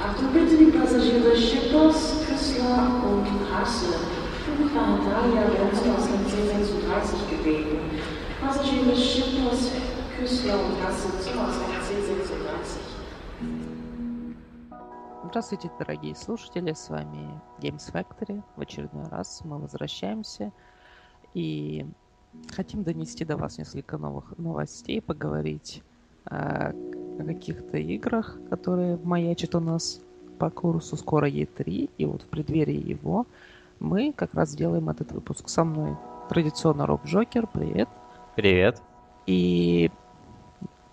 After Brittany passagiere Schippers Küssler und Hasse wurden nach Passagiere Schippers Küssler und Hasse zum Здравствуйте, дорогие слушатели, с вами Games Factory. В очередной раз мы возвращаемся и хотим донести до вас несколько новых новостей, поговорить э, о каких-то играх, которые маячат у нас по курсу. Скоро E3, и вот в преддверии его мы как раз делаем этот выпуск. Со мной традиционно Роб Джокер, привет. Привет. И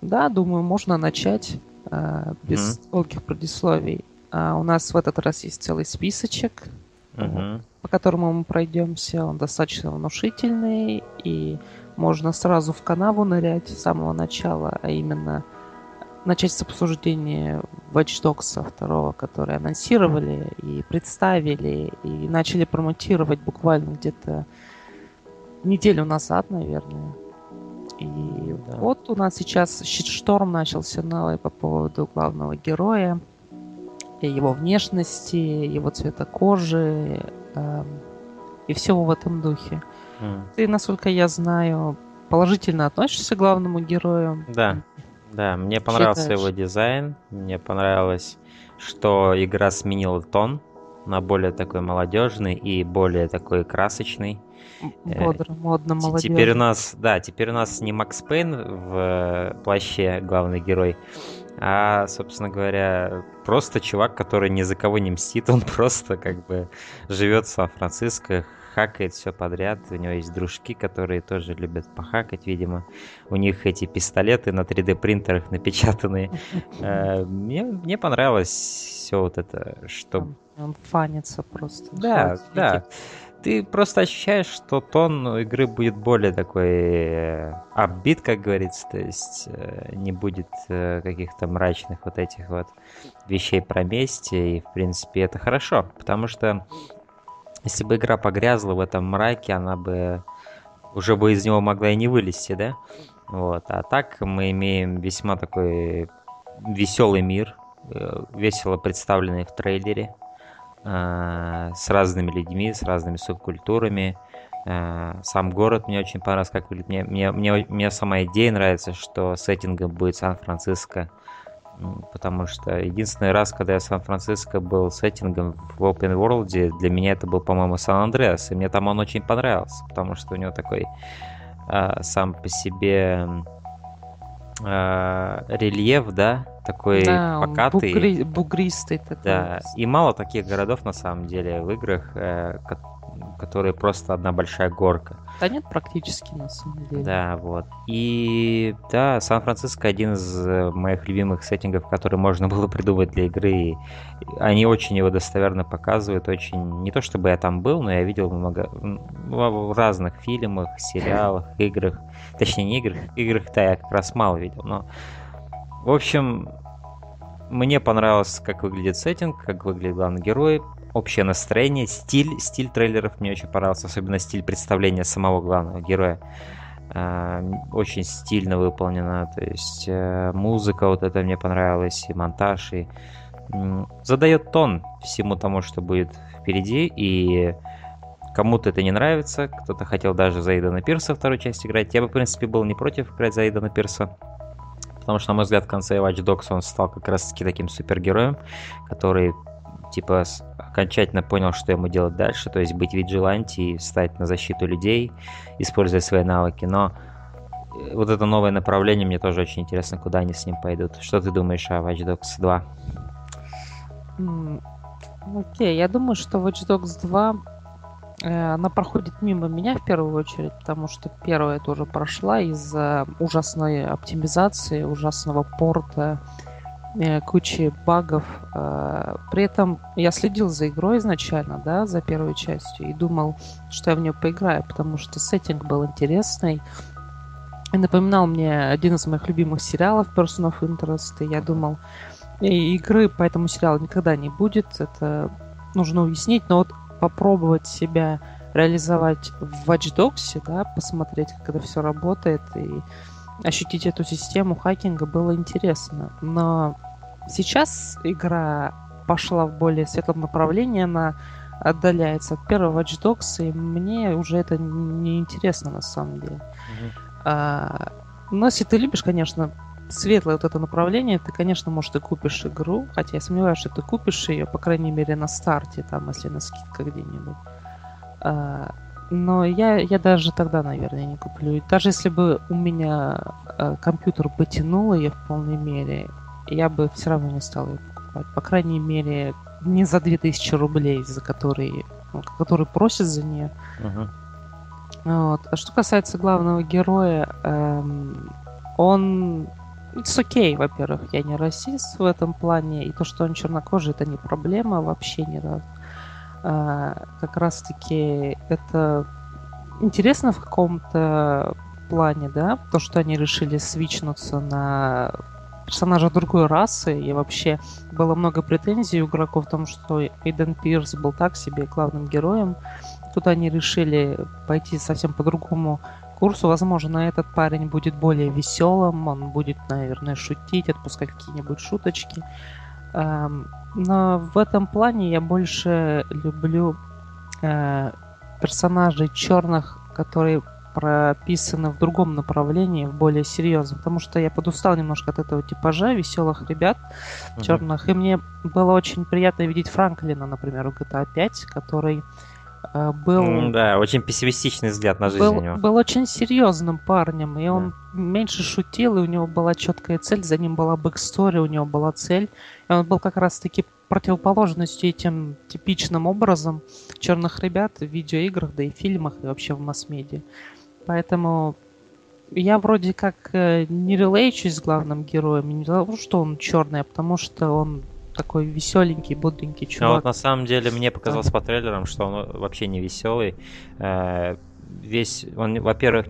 да, думаю, можно начать э, без Мгм. долгих предисловий. А, у нас в этот раз есть целый списочек, Мгм. по которому мы пройдемся. Он достаточно внушительный, и можно сразу в канаву нырять с самого начала, а именно начать с обсуждения Watch Dogs 2, который анонсировали и представили, и начали промотировать буквально где-то неделю назад, наверное. И Да. вот у нас сейчас щитшторм начался новый по поводу главного героя, его внешности, его цвета кожи эм, и всего в этом духе. М. Ты, насколько я знаю, положительно относишься к главному герою. Да, да, мне понравился Считаешь? его дизайн, мне понравилось, что игра сменила тон на более такой молодежный и более такой красочный. Э, Бодро, модно, молодежно. Теперь у нас, да, теперь у нас не Макс Пейн в э, плаще главный герой, а, собственно говоря, просто чувак, который ни за кого не мстит, он просто как бы живет в Сан-Франциско, хакает все подряд. У него есть дружки, которые тоже любят похакать, видимо. У них эти пистолеты на 3D принтерах напечатанные. Э, Мне, мне понравилось все вот это, что Он, фанится просто. да, да. Ты просто ощущаешь, что тон игры будет более такой э, апбит, как говорится, то есть э, не будет э, каких-то мрачных вот этих вот вещей про месть, и в принципе это хорошо, потому что если бы игра погрязла в этом мраке, она бы уже бы из него могла и не вылезти, да? Вот. А так мы имеем весьма такой веселый мир, э, весело представленный в трейлере, э, с разными людьми, с разными субкультурами. Э, Сам город мне очень понравился, как выглядит. Мне, мне, мне, мне сама идея нравится, что сеттингом будет Сан-Франциско. Потому что единственный раз, когда я в Сан-Франциско был сеттингом в Open World, для меня это был, по-моему, Сан-Андреас. И мне там он очень понравился, потому что у него такой а, сам по себе а, рельеф, да, такой Да, покатый. бугри- бугристый такой. Да, и мало таких городов на самом деле в играх, э, ко- которые просто одна большая горка. Да нет, практически на самом деле. Да, вот. И да, Сан-Франциско один из э, моих любимых сеттингов, который можно было придумать для игры. И они очень его достоверно показывают, очень... Не то чтобы я там был, но я видел много в разных фильмах, сериалах, играх. Точнее, не играх. Играх-то я как раз мало видел, но... В общем, мне понравилось, как выглядит сеттинг, как выглядит главный герой, общее настроение, стиль, стиль трейлеров мне очень понравился, особенно стиль представления самого главного героя. А, Очень стильно выполнено, то есть э, музыка вот это мне понравилась, и монтаж, и задает тон всему тому, что будет впереди, и кому-то это не нравится, кто-то хотел даже за Идана Пирса вторую часть играть. Я бы, в принципе, был не против играть за Идана Пирса, потому что, на мой взгляд, в конце Watch Dogs он стал как раз-таки таким супергероем, который типа окончательно понял, что ему делать дальше, то есть быть виджиланти и встать на защиту людей, используя свои навыки. Но э, вот это новое направление мне тоже очень интересно, куда они с ним пойдут. Что ты думаешь о Watch Dogs 2? М, Окей, я думаю, что Watch Dogs 2 э, она проходит мимо меня в первую очередь, потому что первая тоже прошла из-за ужасной оптимизации, ужасного порта, э, кучи багов. Э, При этом я следил за игрой изначально, да, за первой частью, и думал, что я в нее поиграю, потому что сеттинг был интересный. И напоминал мне один из моих любимых сериалов Person of Interest. И я думал, игры по этому сериалу никогда не будет. Это нужно уяснить. Но вот попробовать себя реализовать в Watch Dogs, да, посмотреть, как это все работает и ощутить эту систему хакинга было интересно. Но сейчас игра пошла в более светлом направлении, она отдаляется от первого Watch Dogs, и мне уже это не интересно на самом деле. Mm-hmm. А, но если ты любишь, конечно, светлое вот это направление, ты, конечно, может, и купишь игру, хотя я сомневаюсь, что ты купишь ее, по крайней мере, на старте, там, если на скидках где-нибудь. А, но я, я даже тогда, наверное, не куплю. И даже если бы у меня а, компьютер потянул ее в полной мере, я бы все равно не стал ее покупать. По крайней мере, не за 2000 рублей, за которые, ну, которые просят за нее. Uh-huh. Вот. А что касается главного героя, эм, он It's okay, во-первых, я не расист в этом плане, и то, что он чернокожий, это не проблема вообще не да. А, как раз-таки это интересно в каком-то плане, да, то, что они решили свичнуться на персонажа другой расы, и вообще было много претензий у игроков в том, что Эйден Пирс был так себе главным героем. Тут они решили пойти совсем по другому курсу. Возможно, этот парень будет более веселым, он будет, наверное, шутить, отпускать какие-нибудь шуточки. Эм, но в этом плане я больше люблю э, персонажей черных, которые прописаны в другом направлении, в более серьезном, потому что я подустал немножко от этого типажа веселых ребят uh-huh. черных, и мне было очень приятно видеть Франклина, например, в GTA 5, который был... Да, очень пессимистичный взгляд на жизнь был, у него. Был очень серьезным парнем, и он да. меньше шутил, и у него была четкая цель, за ним была backstory, у него была цель. И он был как раз-таки противоположностью этим типичным образом черных ребят в видеоиграх, да и фильмах, и вообще в масс-медиа. Поэтому я вроде как э, не релейчусь с главным героем, не потому что он черный, а потому что он такой веселенький, бодренький чувак. Ну, вот на самом деле мне показалось да. по трейлерам, что он вообще не веселый. Э, весь, он, во-первых,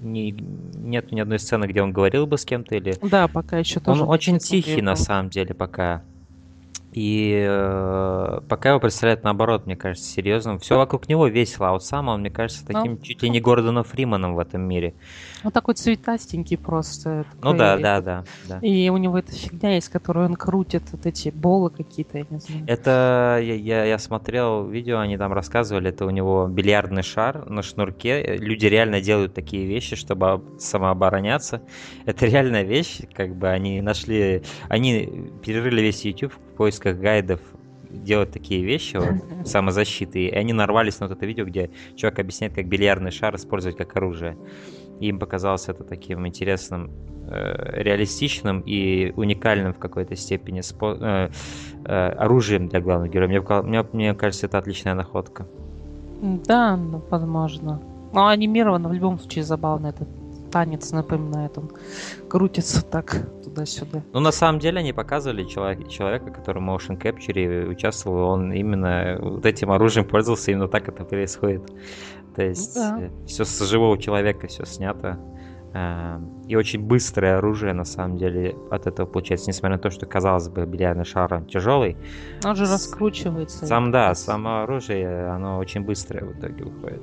не, нет ни одной сцены, где он говорил бы с кем-то или... Да, пока еще тоже. Он очень тихий на самом деле пока. И э, пока его представляют наоборот, мне кажется, серьезным. Все вокруг него весело, а вот сам он, мне кажется, ну, таким ну, чуть ли не Гордоном Фриманом в этом мире. Он такой цветастенький просто. Ну да, да, да, да. И у него эта фигня есть, которую он крутит, вот эти болы какие-то, я не знаю. Это я, я, я смотрел видео, они там рассказывали, это у него бильярдный шар на шнурке. Люди реально делают такие вещи, чтобы самообороняться. Это реальная вещь, как бы они нашли, они перерыли весь YouTube поисках гайдов делать такие вещи, вот, самозащиты, и они нарвались на вот это видео, где чувак объясняет, как бильярдный шар использовать как оружие. И им показалось это таким интересным, э, реалистичным и уникальным в какой-то степени спо- э, э, оружием для главного героя. Мне, мне, мне кажется, это отличная находка. Да, ну, возможно. Но анимировано в любом случае забавно этот танец напоминает, он крутится так туда-сюда. Ну, на самом деле, они показывали человек, человека, который в motion capture участвовал, он именно вот этим оружием пользовался, именно так это происходит. То есть да. Э, все с живого человека все снято. Эм, и очень быстрое оружие, на самом деле, от этого получается. Несмотря на то, что, казалось бы, бильярдный шар тяжелый. Он же раскручивается. Сам, да, само оружие, оно очень быстрое в итоге выходит.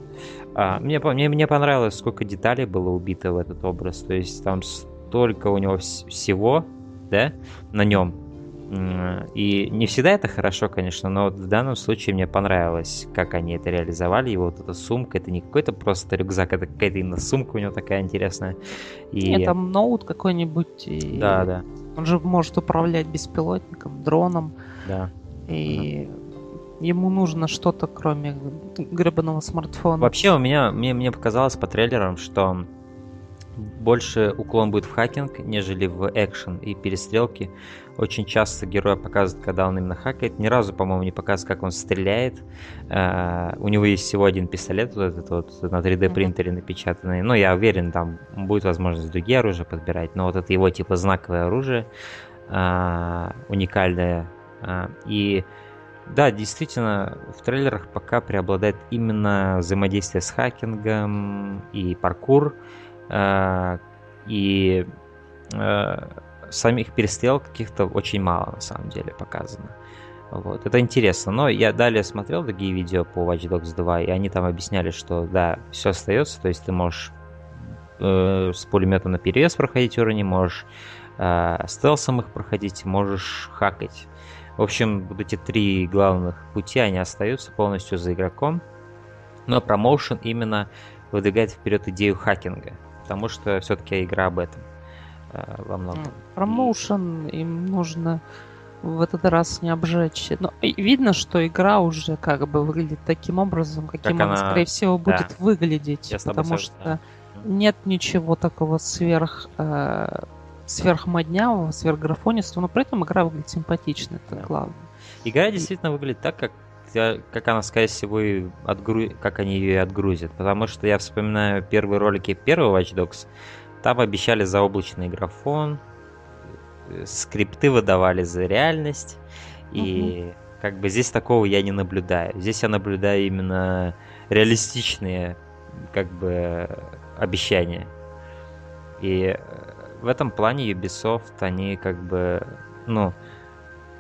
А, мне, мне, мне понравилось, сколько деталей было убито в этот образ. То есть там столько у него всего, да, на нем. И не всегда это хорошо, конечно, но в данном случае мне понравилось, как они это реализовали. И вот эта сумка, это не какой-то просто рюкзак, это какая-то именно сумка у него такая интересная. И... Это ноут какой-нибудь. И... Да, да. Он же может управлять беспилотником, дроном. Да. И угу. Ему нужно что-то, кроме гребаного смартфона. Вообще у меня, мне, мне показалось по трейлерам, что больше уклон будет в хакинг, нежели в экшен и перестрелки. Очень часто героя показывают, когда он именно хакает. Ни разу, по-моему, не показывают, как он стреляет. Uh, у него есть всего один пистолет, вот этот вот на 3D принтере напечатанный. Но я уверен, там будет возможность другие оружия подбирать. Но вот это его типа знаковое оружие, uh, уникальное. Uh, и да, действительно, в трейлерах пока преобладает именно взаимодействие с хакингом и паркур. И самих перестрел каких-то очень мало на самом деле показано. Вот, это интересно. Но я далее смотрел другие видео по Watch Dogs 2, и они там объясняли, что да, все остается, то есть ты можешь э, с пулеметом на перевес проходить уровни, можешь э, стелсом их проходить, можешь хакать. В общем, вот эти три главных пути, они остаются полностью за игроком. Но промоушен именно выдвигает вперед идею хакинга, потому что все-таки игра об этом э, во многом. Промоушен им нужно в этот раз не обжечь. Но видно, что игра уже как бы выглядит таким образом, каким Как она, она- скорее всего, да. будет выглядеть. Я потому что нет ничего такого сверх э, сверхмоднявого, сверхграфонистого, но при этом игра выглядит симпатично, это Да. главное. Игра действительно выглядит так, как, как она, скорее всего, и отгру- как они ее и отгрузят. Потому что я вспоминаю первые ролики первого Watch Dogs. Там обещали заоблачный графон, э, скрипты выдавали за реальность. И как бы здесь такого я не наблюдаю. Здесь я наблюдаю именно реалистичные как бы обещания. И э, в этом плане Ubisoft, они как бы, ну,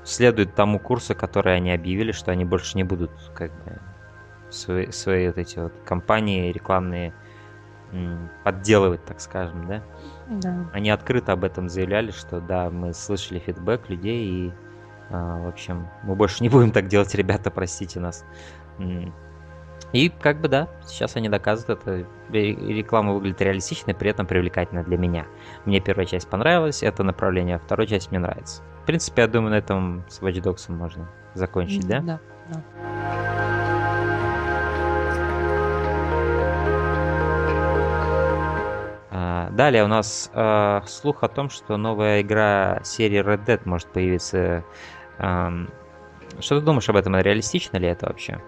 следуют тому курсу, который они объявили, что они больше не будут как бы свои, свои вот эти вот компании рекламные подделывать, так скажем, да. Да. Они открыто об этом заявляли, что да, мы слышали фидбэк людей и, а, в общем, мы больше не будем так делать, ребята, простите нас. И как бы да, сейчас они доказывают это. Ре- Реклама выглядит реалистичной, при этом привлекательно для меня. Мне первая часть понравилась, это направление, а вторая часть мне нравится. В принципе, я думаю, на этом с Watch Dogs можно закончить, да? Да. да. А, Далее у нас а, слух о том, что новая игра серии Red Dead может появиться. Ам, Что ты думаешь об этом? Реалистично ли это вообще?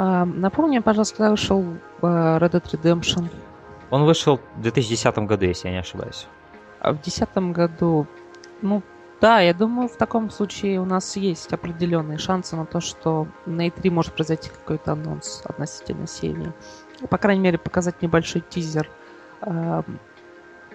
А, напомни, пожалуйста, когда вышел э, Red Dead Redemption. Он вышел в 2010 году, если я не ошибаюсь. А в 2010 году, ну да, я думаю, в таком случае у нас есть определенные шансы на то, что на E3 может произойти какой-то анонс относительно серии. По крайней мере, показать небольшой тизер. Эм,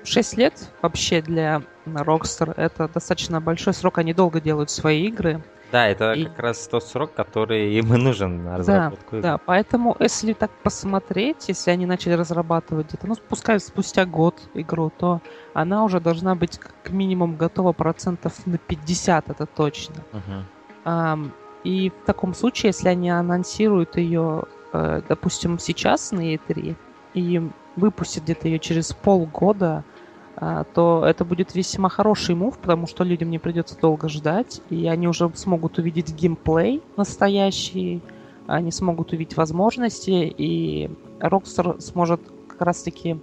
Шесть лет вообще для Rockstar это достаточно большой срок. Они долго делают свои игры. Да, это И- как раз тот срок, который им и нужен на разработку. игр. Да, поэтому, если так посмотреть, если они начали разрабатывать где-то, ну, пускай спустя год игру, то она уже должна быть как минимум готова процентов на 50, это точно. Мгм. Ам, и в таком случае, если они анонсируют ее, э, допустим, сейчас на E3 и выпустят где-то ее через полгода, а, то это будет весьма хороший мув, потому что людям не придется долго ждать, и они уже смогут увидеть геймплей настоящий, они смогут увидеть возможности, и Rockstar сможет как раз-таки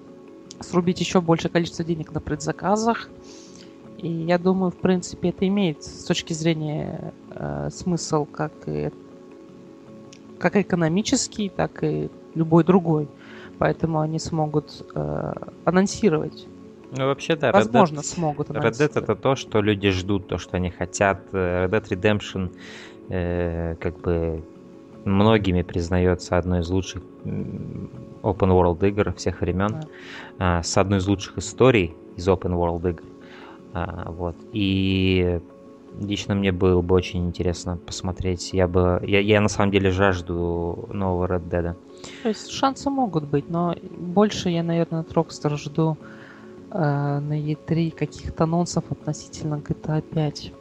срубить еще большее количество денег на предзаказах. И я думаю, в принципе, это имеет с точки зрения э, смысл как и как экономический, так и любой другой. Поэтому они смогут э, анонсировать. Ну, вообще, да, Red Dead- Возможно, смогут Red Dead это то, что люди ждут, то, что они хотят. Red Dead Redemption э, как бы многими признается одной из лучших open world игр всех времен, а, с одной из лучших историй из open world игр. А, вот. И лично мне было бы очень интересно посмотреть. Я бы, я, я на самом деле жажду нового Red Dead. То есть шансы могут быть, но больше я, наверное, от Rockstar жду э, на E3 каких-то анонсов относительно GTA 5.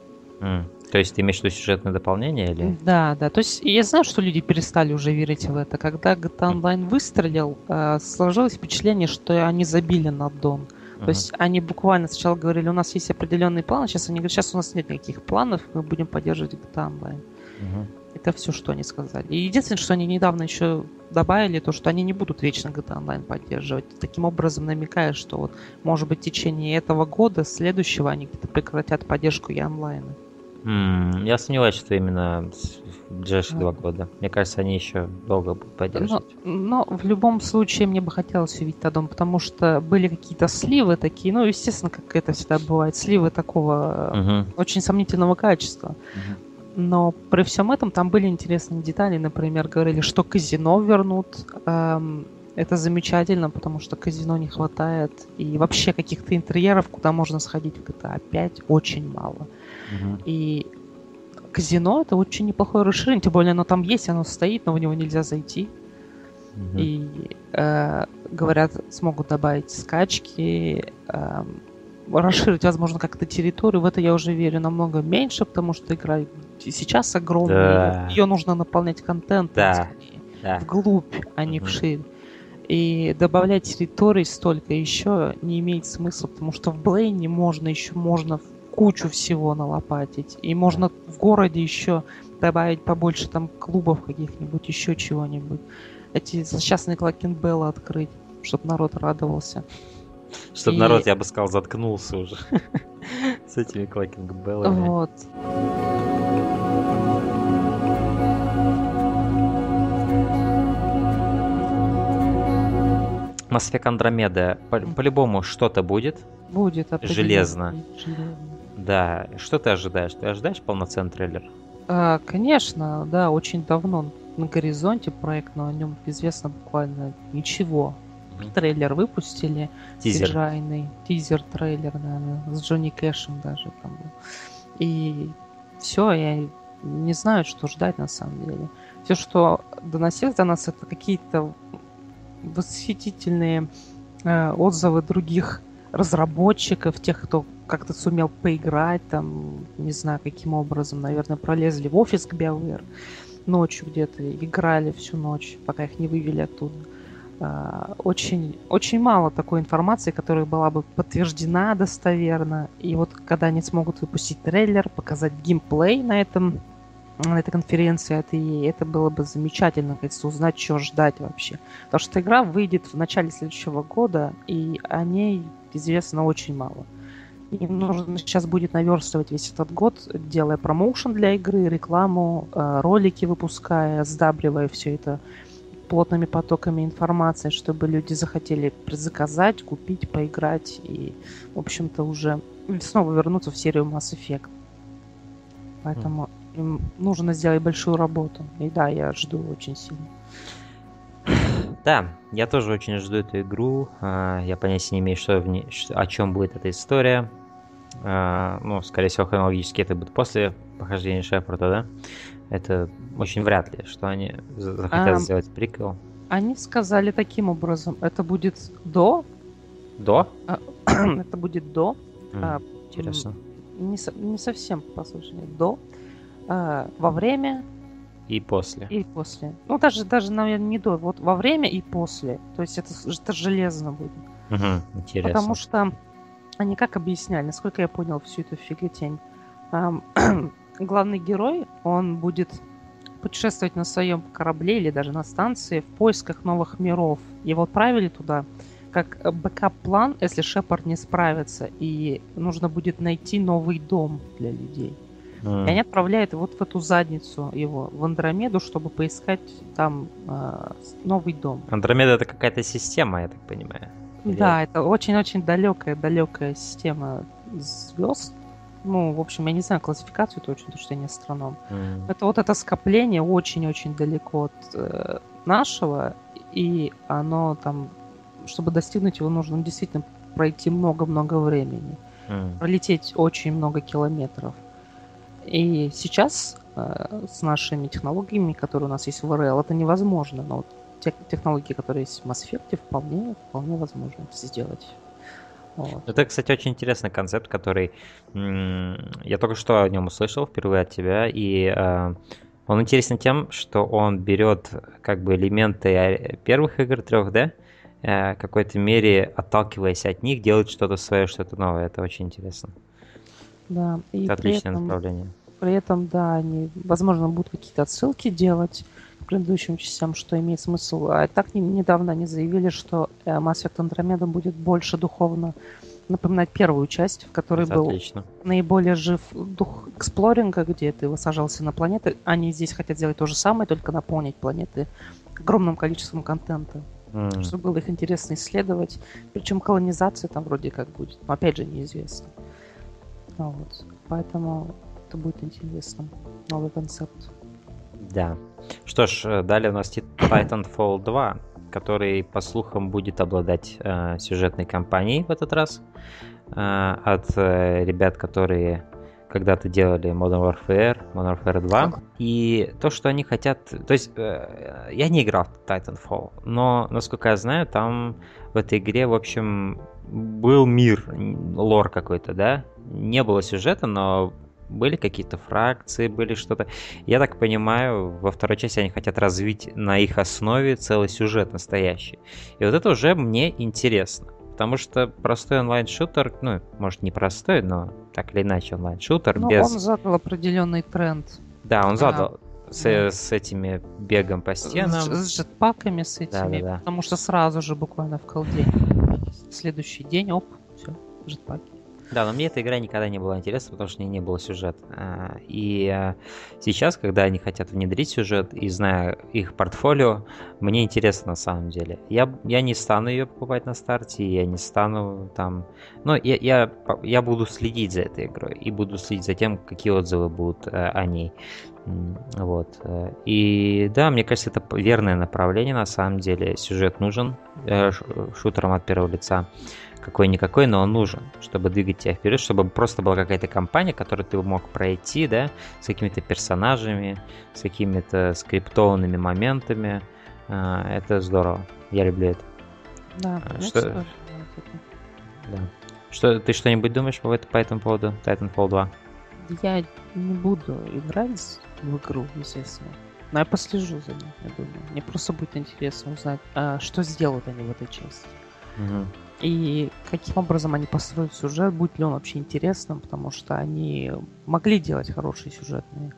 М. То есть ты имеешь в виду сюжетное дополнение или? Да, да. То есть я знаю, что люди перестали уже верить в это. Когда GTA Online выстрелил, э, сложилось впечатление, что они забили на Дон. Мгм. То есть они буквально сначала говорили, у нас есть определенные планы, сейчас они говорят, сейчас у нас нет никаких планов, мы будем поддерживать GTA Online. Мгм. Это все, что они сказали. И единственное, что они недавно еще добавили, то, что они не будут вечно GTA Online поддерживать. Таким образом, намекая, что вот, может быть, в течение этого года, следующего, они где-то прекратят поддержку и онлайна. М, Я сомневаюсь, что именно в ближайшие А. два года. Мне кажется, они еще долго будут Но, поддерживать. но в любом случае мне бы хотелось увидеть Аддон, потому что были какие-то сливы такие, ну, естественно, как это всегда бывает, сливы такого Мгм. очень сомнительного качества. Мгм. Но при всем этом там были интересные детали. Например, говорили, что казино вернут. Эм, это замечательно, потому что казино не хватает. И вообще каких-то интерьеров, куда можно сходить в GTA 5, очень мало. Мгм. И казино это очень неплохое расширение, тем более оно там есть, оно стоит, но в него нельзя зайти. Мгм. И э, говорят, смогут добавить скачки, э, расширить, возможно, как-то территорию. В это я уже верю намного меньше, потому что игра сейчас огромная. Да. Ее нужно наполнять контентом Да. скорее, Да. вглубь, а не Мгм. вширь. И добавлять территорий столько еще не имеет смысла, потому что в Блейне можно еще можно кучу всего налопатить. И можно в городе еще добавить побольше там клубов каких-нибудь, еще чего-нибудь. Эти злосчастные Клакенбеллы открыть, чтобы народ радовался. Чтобы И- народ, я бы сказал, заткнулся уже с этими клакинг беллами. Вот. Mass Effect Andromeda, по- по-любому что-то будет. Будет. Железно. Железно. Да, что ты ожидаешь? Ты ожидаешь полноценный трейлер? А, конечно, да, очень давно на горизонте проект, но о нем известно буквально ничего. Трейлер выпустили, Тизер. CGI-ный, тизер-трейлер, наверное, с Джонни Кэшем даже там был. И все, я не знаю, что ждать на самом деле. Все, что доносилось до нас, это какие-то восхитительные э, отзывы других разработчиков, тех, кто как-то сумел поиграть, там, не знаю, каким образом, наверное, пролезли в офис к BioWare ночью где-то, играли всю ночь, пока их не вывели оттуда. А, Очень, очень мало такой информации, которая была бы подтверждена достоверно. И вот когда они смогут выпустить трейлер, показать геймплей на этом на этой конференции от EA, это было бы замечательно, кажется, узнать, что ждать вообще. Потому что игра выйдет в начале следующего года, и о ней известно очень мало. Им нужно сейчас будет наверстывать весь этот год, делая промоушен для игры, рекламу, э, ролики выпуская, сдабривая все это плотными потоками информации, чтобы люди захотели заказать, купить, поиграть и, в общем-то, уже снова вернуться в серию Mass Effect. Поэтому им нужно сделать большую работу. И да, я жду очень сильно. Да, я тоже очень жду эту игру. А, Я понятия не имею, что в ней, о чем будет эта история. А, Ну, скорее всего, хронологически это будет после похождения Шепарда, да? Это очень вряд ли, что они за- захотят Ам. сделать приквел. Они сказали таким образом, это будет до, До? это будет до, М, а, Интересно. не, не совсем, послушай, до, а, во время И после. и после. Ну, даже, даже, наверное, не до, вот во время и после. То есть это, это железно будет. Мгм, Интересно. Потому что они как объясняли, насколько я понял всю эту фиготень. Главный герой, он будет путешествовать на своем корабле или даже на станции в поисках новых миров. Его отправили туда как backup-план, если Шепард не справится, и нужно будет найти новый дом для людей. М, И они отправляют вот в эту задницу его, в Андромеду, чтобы поискать там э, новый дом. Андромеда это какая-то система, я так понимаю. Или- Да, это очень-очень далекая, далекая система звезд. Ну, в общем, я не знаю классификацию точно, потому что я не астроном. М, Это вот это скопление очень-очень далеко от э, нашего, и оно там, чтобы достигнуть его, нужно действительно пройти много-много времени, м. пролететь очень много километров. И сейчас э, с нашими технологиями, которые у нас есть в РЛ, это невозможно. Но вот те технологии, которые есть в Mass Effect, вполне, вполне возможно сделать. Вот. Это, кстати, очень интересный концепт, который я только что о нем услышал впервые от тебя, и э, он интересен тем, что он берет как бы элементы э, первых игр 3D, э, в какой-то мере отталкиваясь от них, делает что-то свое, что-то новое. Это очень интересно. Да, и Это отличное этом, направление. при этом, да, они, возможно, будут какие-то отсылки делать предыдущим частям, что имеет смысл. А так не- недавно они заявили, что э, Mass Effect Andromeda будет больше духовно напоминать первую часть, в которой Это был отлично. наиболее жив дух эксплоринга, где ты высаживался на планеты. Они здесь хотят сделать то же самое, только наполнить планеты огромным количеством контента, М, чтобы было их интересно исследовать. Причем колонизация там вроде как будет, но опять же неизвестно. А вот. Поэтому это будет интересно. Новый концепт. Да. Что ж, э, далее у нас Tit- Titanfall 2, который, по слухам, будет обладать э, сюжетной кампанией в этот раз. э, от э, ребят, которые когда-то делали Modern Warfare, Modern Warfare 2. И то, что они хотят... То есть, э, я не играл в Titanfall, но, насколько я знаю, там в этой игре, в общем, был мир, лор какой-то, да? Не было сюжета, но были какие-то фракции, были что-то. Я так понимаю, во второй части они хотят развить на их основе целый сюжет настоящий. И вот это уже мне интересно. Потому что простой онлайн-шутер, ну, может, не простой, но так или иначе онлайн-шутер ну, без... он задал определенный тренд. Да, он задал. С, да. с этими бегом по стенам. С, с жетпаками, с этими. Да, да, да. Потому что сразу же буквально в колде. Следующий день, оп, все, жетпаки. Да, но мне эта игра никогда не была интересна, потому что у нее не было сюжета. А, и а, сейчас, когда они хотят внедрить сюжет, и зная их портфолио, мне интересно на самом деле. Я, я не стану ее покупать на старте, я не стану там... Но я, я, я буду следить за этой игрой, и буду следить за тем, какие отзывы будут э, о ней. Вот. Э, и да, мне кажется, это верное направление на самом деле. Сюжет нужен э, шутерам от первого лица какой-никакой, но он нужен, чтобы двигать тебя вперед, чтобы просто была какая-то компания, которую ты мог пройти, да, с какими-то персонажами, с какими-то скриптованными моментами. А, это здорово. Я люблю это. Да, что... Да. Что, ты что-нибудь думаешь по, по этому поводу Titanfall 2? Я не буду играть в игру, естественно. Но я послежу за ней, я думаю. Мне просто будет интересно узнать, а что сделают они в этой части. Угу. И каким образом они построят сюжет, будет ли он вообще интересным, потому что они могли делать хорошие сюжетные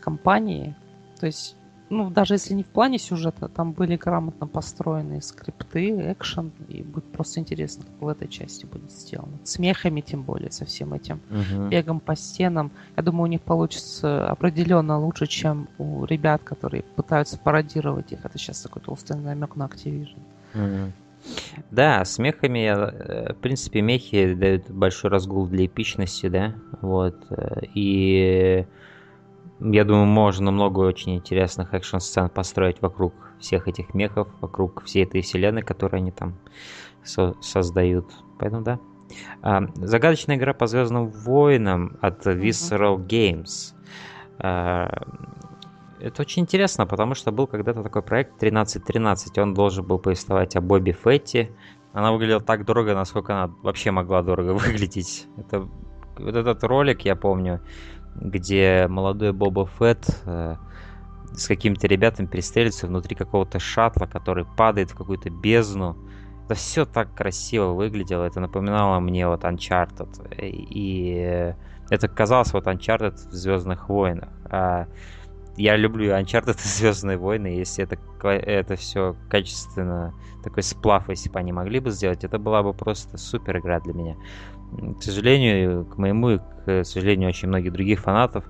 кампании. То есть, ну, даже если не в плане сюжета, там были грамотно построенные скрипты, экшен, и будет просто интересно, как в этой части будет сделано. Смехами, тем более, со всем этим uh-huh. бегом по стенам. Я думаю, у них получится определенно лучше, чем у ребят, которые пытаются пародировать их. Это сейчас такой толстый намек на Activision. Uh-huh. Да, смехами, э, в принципе, мехи дают большой разгул для эпичности, да, вот, э, и я думаю, можно много очень интересных экшн-сцен построить вокруг всех этих мехов, вокруг всей этой вселенной, которую они там со- создают. Поэтому да. А, загадочная игра по Звездным войнам от Visceral Games. А, это очень интересно, потому что был когда-то такой проект 1313. Он должен был повествовать о Бобби Фетти. Она выглядела так дорого, насколько она вообще могла дорого выглядеть. Это, вот этот ролик, я помню, где молодой Боба Фетт э, с какими-то ребятами перестреливается внутри какого-то шаттла, который падает в какую-то бездну. Это все так красиво выглядело. Это напоминало мне вот Uncharted. И это казалось вот Uncharted в Звездных войнах. А я люблю Uncharted и Звездные войны. Если это, это все качественно, такой сплав, если бы они могли бы сделать, это была бы просто супер игра для меня. К сожалению, к моему и, к сожалению, очень многих других фанатов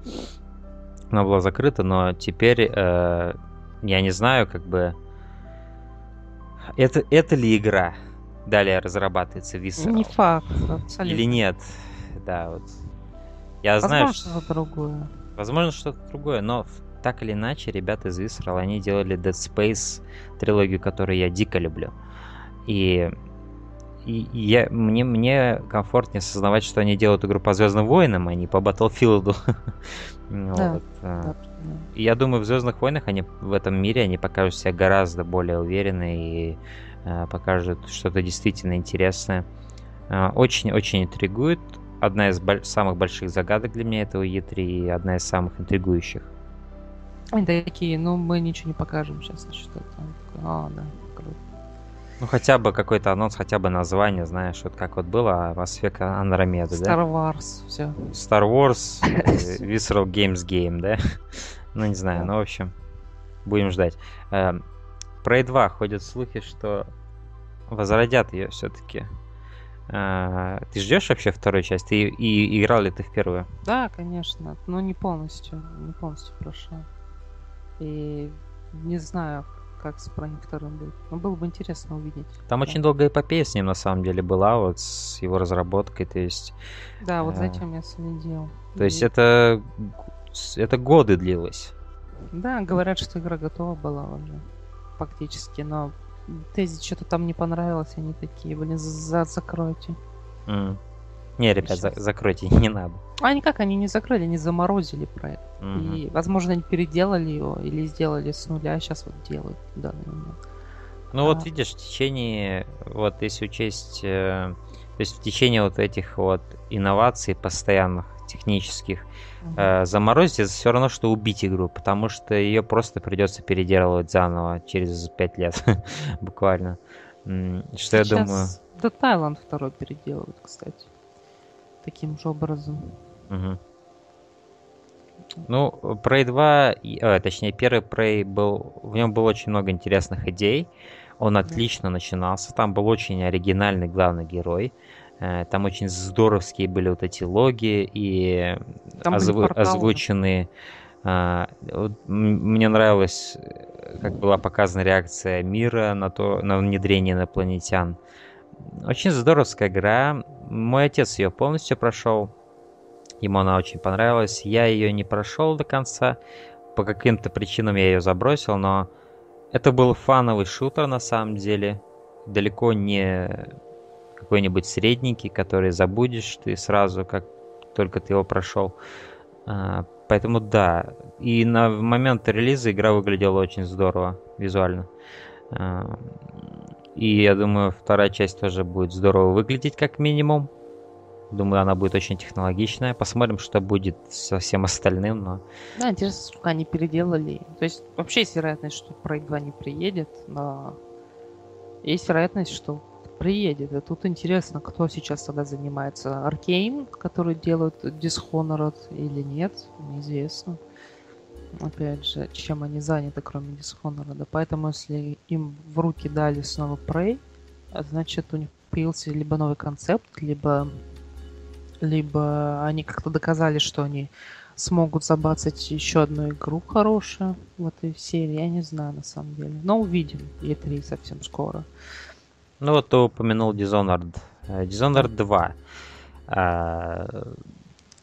она была закрыта, но теперь э, я не знаю, как бы это, это ли игра далее разрабатывается Visceral? Не факт, абсолютно. Или нет? Да, вот. Я Возможно, знаю, что-то другое. Возможно, что-то другое, но так или иначе, ребята из Visceral, они делали Dead Space, трилогию, которую я дико люблю. И, и я, мне, мне комфортнее осознавать, что они делают игру по Звездным войнам, а не по Battlefield. Да, вот. да. Я думаю, в Звездных войнах они в этом мире они покажут себя гораздо более уверенно и э, покажут что-то действительно интересное. Очень-очень интригует. Одна из самых больших загадок для меня этого E3 и одна из самых интригующих. Они такие, ну мы ничего не покажем сейчас насчет этого. А, да, круто. Ну хотя бы какой-то анонс, хотя бы название, знаешь, вот как вот было Mass Effect Andromeda, да? Star Wars, все. Star Wars, э, Visceral Games Game, да? Ну не знаю, ну в общем, будем ждать. Эм, про 2 ходят слухи, что возродят ее все-таки. Э, ты ждешь вообще вторую часть? Ты и, играл ли ты в первую? Да, конечно, но не полностью, не полностью прошел. И не знаю, как с Prime 2 будет. Но было бы интересно увидеть. Там да. очень долгая эпопея с ним на самом деле была, вот с его разработкой, то есть... Да, вот э, зачем я следил. То есть это, это годы длилось. Да, говорят, что игра готова была уже, фактически, но Тези что-то там не понравилось, они такие, блин, за закройте. Mm. Не, ребят, за- закройте, не надо. А никак они не закрыли, они заморозили проект. Мгм. И, возможно, они переделали его или сделали с нуля, сейчас вот делают в данный момент. Ну вот А. видишь, в течение, вот если учесть, э, то есть в течение вот этих вот инноваций постоянных технических, Мгм. э, заморозить это все равно, что убить игру, потому что ее просто придется переделывать заново через 5 лет, буквально. Что я думаю... Сейчас Dead Island второй переделывают, кстати. Таким же образом. Мгм. Ну, Prey 2, и- э, точнее, первый Prey был, в нем было очень много интересных идей. Он отлично начинался. Там был очень оригинальный главный герой. Э, Там очень здоровские были вот эти логи и Там порталы. озвученные. а, вот мне нравилось, э, как была показана реакция мира на то, на внедрение инопланетян. Очень здоровская игра. Мой отец ее полностью прошел. Ему она очень понравилась. Я ее не прошел до конца. По каким-то причинам я ее забросил, но это был фановый шутер на самом деле. Далеко не какой-нибудь средненький, который забудешь ты сразу, как только ты его прошел. А, Поэтому да. И на момент релиза игра выглядела очень здорово визуально. И я думаю, вторая часть тоже будет здорово выглядеть, как минимум. Думаю, она будет очень технологичная. Посмотрим, что будет со всем остальным, но... Да, интересно, сколько они переделали. То есть вообще есть вероятность, что Prey 2 не приедет, но есть вероятность, что приедет. И тут интересно, кто сейчас тогда занимается. Аркейн, который делают Dishonored или нет, неизвестно. Опять же, чем они заняты, кроме Dishonored. Поэтому, если им в руки дали снова Prey, а значит, у них появился либо новый концепт, либо либо они как-то доказали, что они смогут забацать еще одну игру хорошую в этой серии. Я не знаю, на самом деле. Но увидим E3 совсем скоро. Ну вот ты упомянул Dishonored. Э, Dishonored 2. А,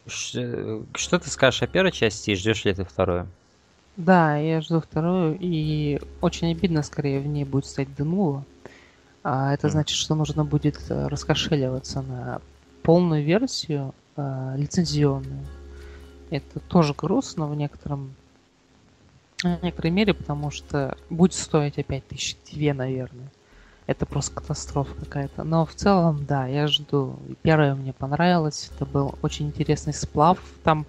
ш- Что ты скажешь о первой части и ждешь ли ты вторую? Да, я жду вторую, и очень обидно, скорее, в ней будет стать Денула. А это значит, что нужно будет э, раскошеливаться на полную версию, э, лицензионную. Это тоже грустно в некотором в некоторой мере, потому что будет стоить опять тысячи две, наверное. Это просто катастрофа какая-то. Но в целом, да, я жду. Первое мне понравилось. Это был очень интересный сплав. Там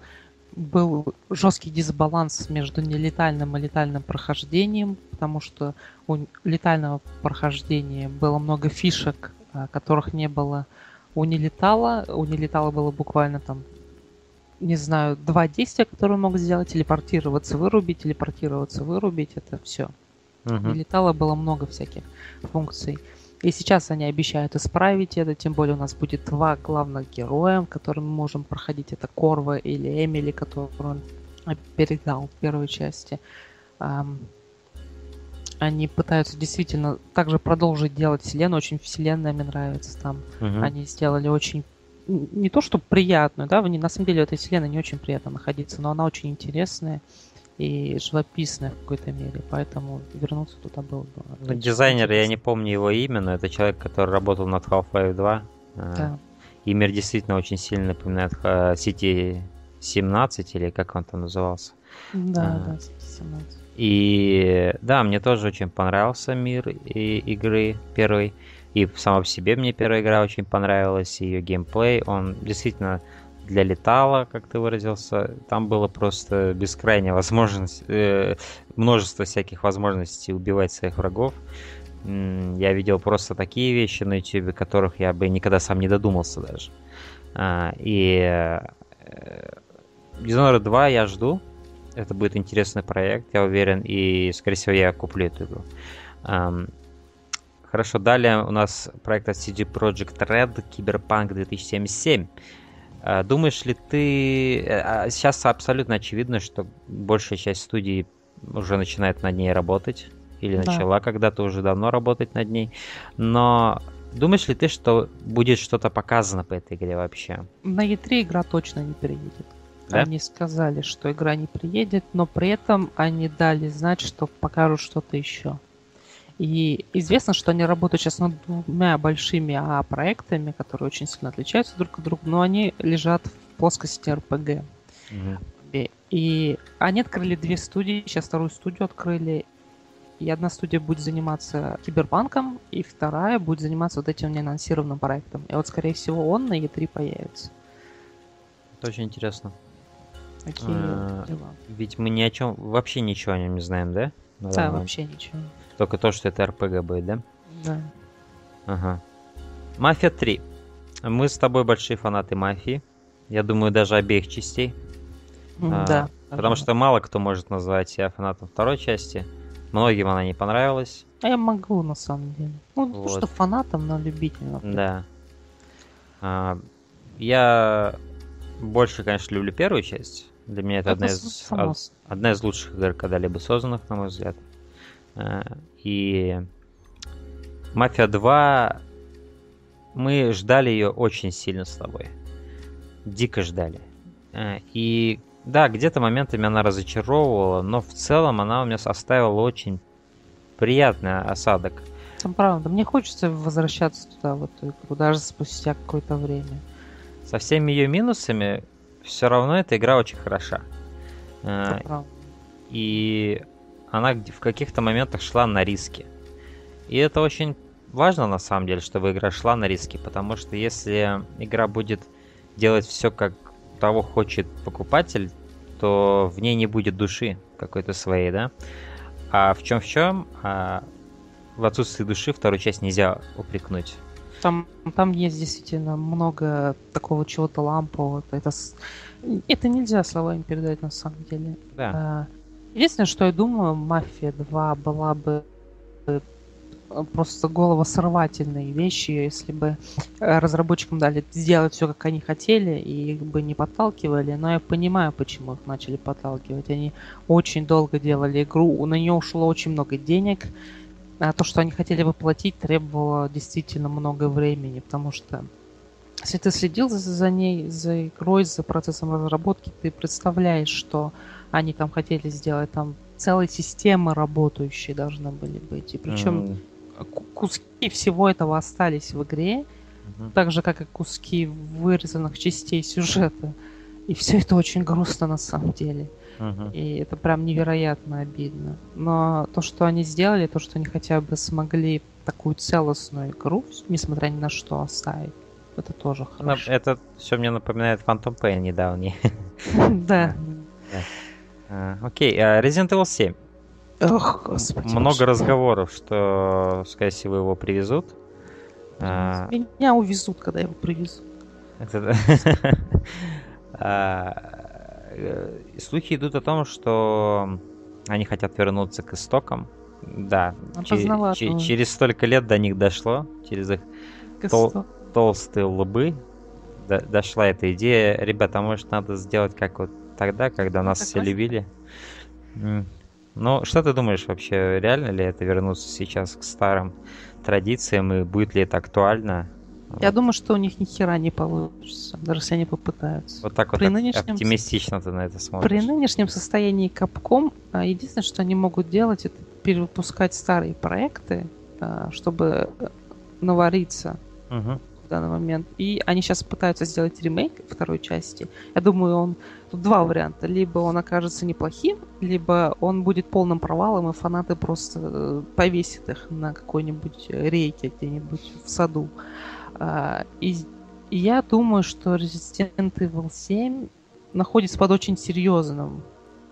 был жесткий дисбаланс между нелетальным и летальным прохождением, потому что у летального прохождения было много фишек, а, которых не было у нелетала. У нелетала было буквально там, не знаю, два действия, которые он мог сделать. Телепортироваться, вырубить, телепортироваться, вырубить. Это все. И летало было много всяких функций. И сейчас они обещают исправить это, тем более у нас будет два главных героя, которые мы можем проходить. Это Корва или Эмили, которую он передал в первой части. Они пытаются действительно также продолжить делать вселенную. Очень вселенная мне нравится там. Мгм. Они сделали очень не то что приятную, да, на самом деле в этой вселенной не очень приятно находиться, но она очень интересная и живописная в какой-то мере, поэтому вернуться туда было бы. Ну, Дизайнер, я не помню его имя, но это человек, который работал над Half-Life 2. А, Да. И мир действительно очень сильно напоминает а, City 17, или как он там назывался. Да, А. да, 17. И да, мне тоже очень понравился мир и игры первый. И сама по себе мне первая игра очень понравилась, ее геймплей. Он действительно для летала, как ты выразился. Там было просто бескрайняя возможность, э, множество всяких возможностей убивать своих врагов. Я видел просто такие вещи на YouTube, которых я бы никогда сам не додумался даже. А, И э, Dishonored 2 я жду. Это будет интересный проект, я уверен, и, скорее всего, я куплю эту игру. Ам, Хорошо, далее у нас проект от CD Projekt Red Cyberpunk 2077. А, Думаешь ли ты... э, а, Сейчас абсолютно очевидно, что большая часть студий уже начинает над ней работать. Или Да. начала когда-то уже давно работать над ней. Но думаешь ли ты, что будет что-то показано по этой игре вообще? На E3 игра точно не приедет. Да? Они сказали, что игра не приедет, но при этом они дали знать, что покажут что-то еще. И известно, что они работают сейчас над двумя большими АА-проектами, которые очень сильно отличаются друг от друга, но они лежат в плоскости РПГ. Мгм. И, они открыли две студии, сейчас вторую студию открыли. И одна студия будет заниматься киберпанком, и вторая будет заниматься вот этим неанонсированным проектом. И вот, скорее всего, он на E3 появится. Это очень интересно. Такие А, дела. Ведь мы ни о чем, вообще ничего о нем не знаем, да? На Да, вообще ничего. Только то, что это РПГ будет, да? Да. Ага. Мафия 3. Мы с тобой большие фанаты мафии. Я думаю, даже обеих частей. М, А, да. Потому что мало кто может назвать себя фанатом второй части. Многим она не понравилась. А я могу, на самом деле. Ну, Вот. что фанатом, но любителем. Да. А, я больше, конечно, люблю первую часть. Для меня это, одна, Это из, само од- одна из лучших игр, когда-либо созданных, на мой взгляд. А, И Мафия 2 мы ждали ее очень сильно с тобой. Дико ждали. А, И да, где-то моментами она разочаровывала, но в целом она у меня оставила очень приятный осадок. Это правда. Мне хочется возвращаться туда, в эту игру, даже спустя какое-то время. Со всеми ее минусами, все равно эта игра очень хороша. А, Это правда. И она в каких-то моментах шла на риски. И это очень важно на самом деле, чтобы игра шла на риски, потому что если игра будет делать все, как того хочет покупатель, то в ней не будет души какой-то своей, да? А в чем в чем? в отсутствии души вторую часть нельзя упрекнуть. Там, там есть действительно много такого чего-то лампового. Это, это нельзя словами передать на самом деле. Да. А, Единственное, что я думаю, Мафия 2 была бы э, просто головосрывательной вещью, если бы э, разработчикам дали сделать все, как они хотели, и их бы не подталкивали. Но я понимаю, почему их начали подталкивать. Они очень долго делали игру, на нее ушло очень много денег. А то, что они хотели воплотить, требовало действительно много времени, потому что если ты следил за ней, за игрой, за процессом разработки, ты представляешь, что они там хотели сделать, там целые системы работающие должны были быть. И причем ку- куски всего этого остались в игре, мгм. так же, как и куски вырезанных частей сюжета. И все это очень грустно на самом деле. Мгм. И это прям невероятно обидно. Но то, что они сделали, то, что они хотя бы смогли такую целостную игру, несмотря ни на что, оставить, это тоже Ну, хорошо. Это все мне напоминает Phantom Pain недавний. Да. А, Окей, а Resident Evil 7. Ох, господи. Много боже. разговоров, что, скорее всего, его привезут. Меня увезут, когда его привезут. А, э, Слухи идут о том, что они хотят вернуться к истокам. Да, уже. через столько лет до них дошло, через их толстые лбы до- дошла эта идея. Ребята, а может надо сделать как вот тогда, когда нас как все раз. любили? М. Ну, что ты думаешь вообще, реально ли это вернуться сейчас к старым традициям и будет ли это актуально? Я Вот- думаю, что у них ни хера не получится, даже если они попытаются. Вот так вот при оп- нынешнем оптимистично ты на это При смотришь. нынешнем состоянии Капком а, единственное, что они могут делать, это перевыпускать старые проекты, а, чтобы э, навариться Мгм. Данный момент. И они сейчас пытаются сделать ремейк второй части. Я думаю, он тут два варианта. Либо он окажется неплохим, либо он будет полным провалом, и фанаты просто э, повесят их на какой-нибудь рейке где-нибудь в саду. А, И, и я думаю, что Resident Evil 7 находится под очень серьезным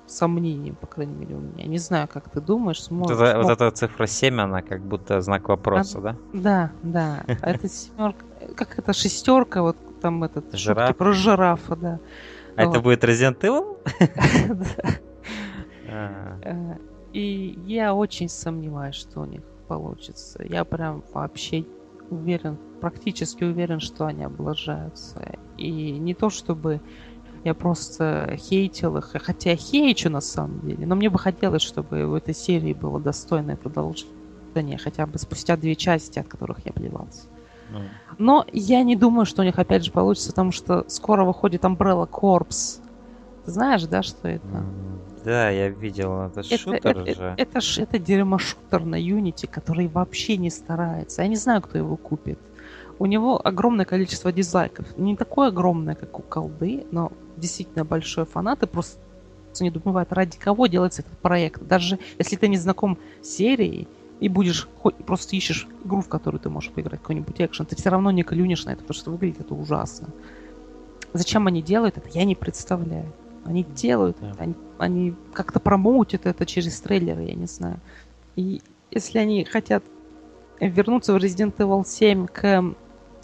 сомнением, по крайней мере, у меня. Не знаю, как ты думаешь, Вот, сможешь. вот но- эта цифра 7, она как будто знак вопроса, да? да, да. А это семерка. Как это шестерка, вот там этот Жираф. про жирафа, да. А это Вот. будет Resident Evil? Да. А, Э, И я очень сомневаюсь, что у них получится. Я прям вообще уверен, практически уверен, что они облажаются. И не то чтобы я просто хейтил их, хотя я хейчу на самом деле, но мне бы хотелось, чтобы у этой серии было достойное продолжение, хотя бы спустя две части, от которых я плевался. Ну, Но я не думаю, что у них опять же получится, потому что скоро выходит Umbrella Corps. Ты знаешь, да, что это? Да, я видел, это, это шутер это, же. Это, ж это дерьмо-шутер на Unity, который вообще не старается. Я не знаю, кто его купит. У него огромное количество дизлайков. Не такое огромное, как у колды, но действительно большой фанаты просто не думают, ради кого делается этот проект. Даже если ты не знаком с серией, и будешь хоть просто ищешь игру, в которую ты можешь поиграть, какой-нибудь экшен, ты все равно не клюнешь на это, потому что выглядит это ужасно. Зачем они делают это, я не представляю. Они делают Да. это, они, они как-то промоутят это через трейлеры, я не знаю. И если они хотят вернуться в Resident Evil 7 к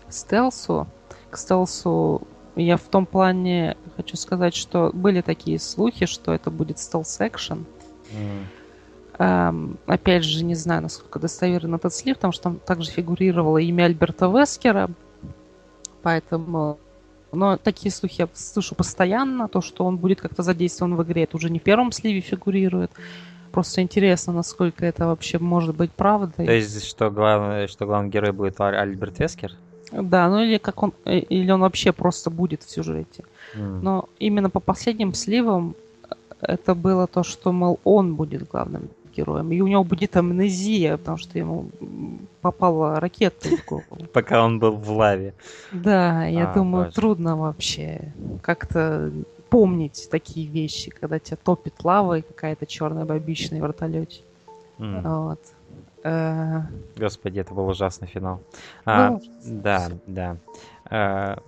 стелсу, к стелсу, я в том плане хочу сказать, что были такие слухи, что это будет стелс-экшен. М. Опять же, не знаю, насколько достоверен этот слив, потому что там также фигурировало имя Альберта Вескера. Поэтому... Но такие слухи я слышу постоянно. То, что он будет как-то задействован в игре, это уже не в первом сливе фигурирует. Просто интересно, насколько это вообще может быть правдой. То есть, что главный, что главный герой будет Аль- Альберт Вескер? Да, ну или как он... э, Или он вообще просто будет в сюжете. М. Но именно по последним сливам э, это было то, что, мол, он будет главным героем. И у него будет амнезия, потому что ему попала ракета в голову. Пока он был в лаве. Да, я А, думаю, боже. трудно вообще как-то помнить такие вещи, когда тебя топит лава и какая-то черная бабичная в вертолете. М. Вот. Э, Господи, это был ужасный финал. А, ну, да, да. А,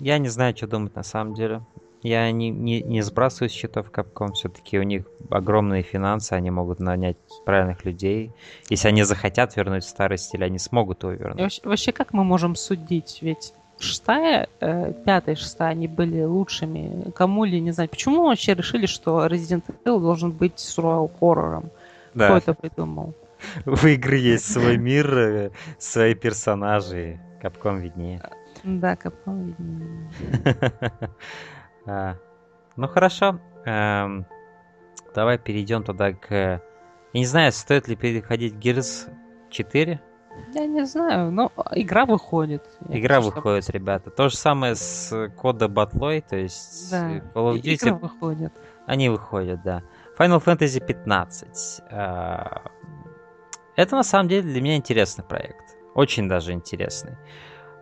я не знаю, что думать на самом деле. Я не, не, не сбрасываю с счетов Capcom. Все-таки у них огромные финансы, они могут нанять правильных людей. Если они захотят вернуть старый стиль, они смогут его и вернуть. вообще, вообще, как мы можем судить? Ведь шестая, э, пятая и шестая, они были лучшими. Кому ли, не знаю. Почему вообще решили, что Resident Evil должен быть survival хоррором? Кто Да, это придумал? в игры есть свой мир, э, свои персонажи. Capcom виднее. Да, Capcom, видимо. А, Ну хорошо. эм, Давай перейдем тогда к... Я не знаю, стоит ли переходить Gears 4. Я не знаю, но игра выходит. Я Игра чтобы- выходит, ребята. То же самое с кода Батлой, то есть Да, Call of и- игра Duty, выходит. они выходят, да. Final Fantasy 15. а, Это на самом деле для меня интересный проект. Очень даже интересный.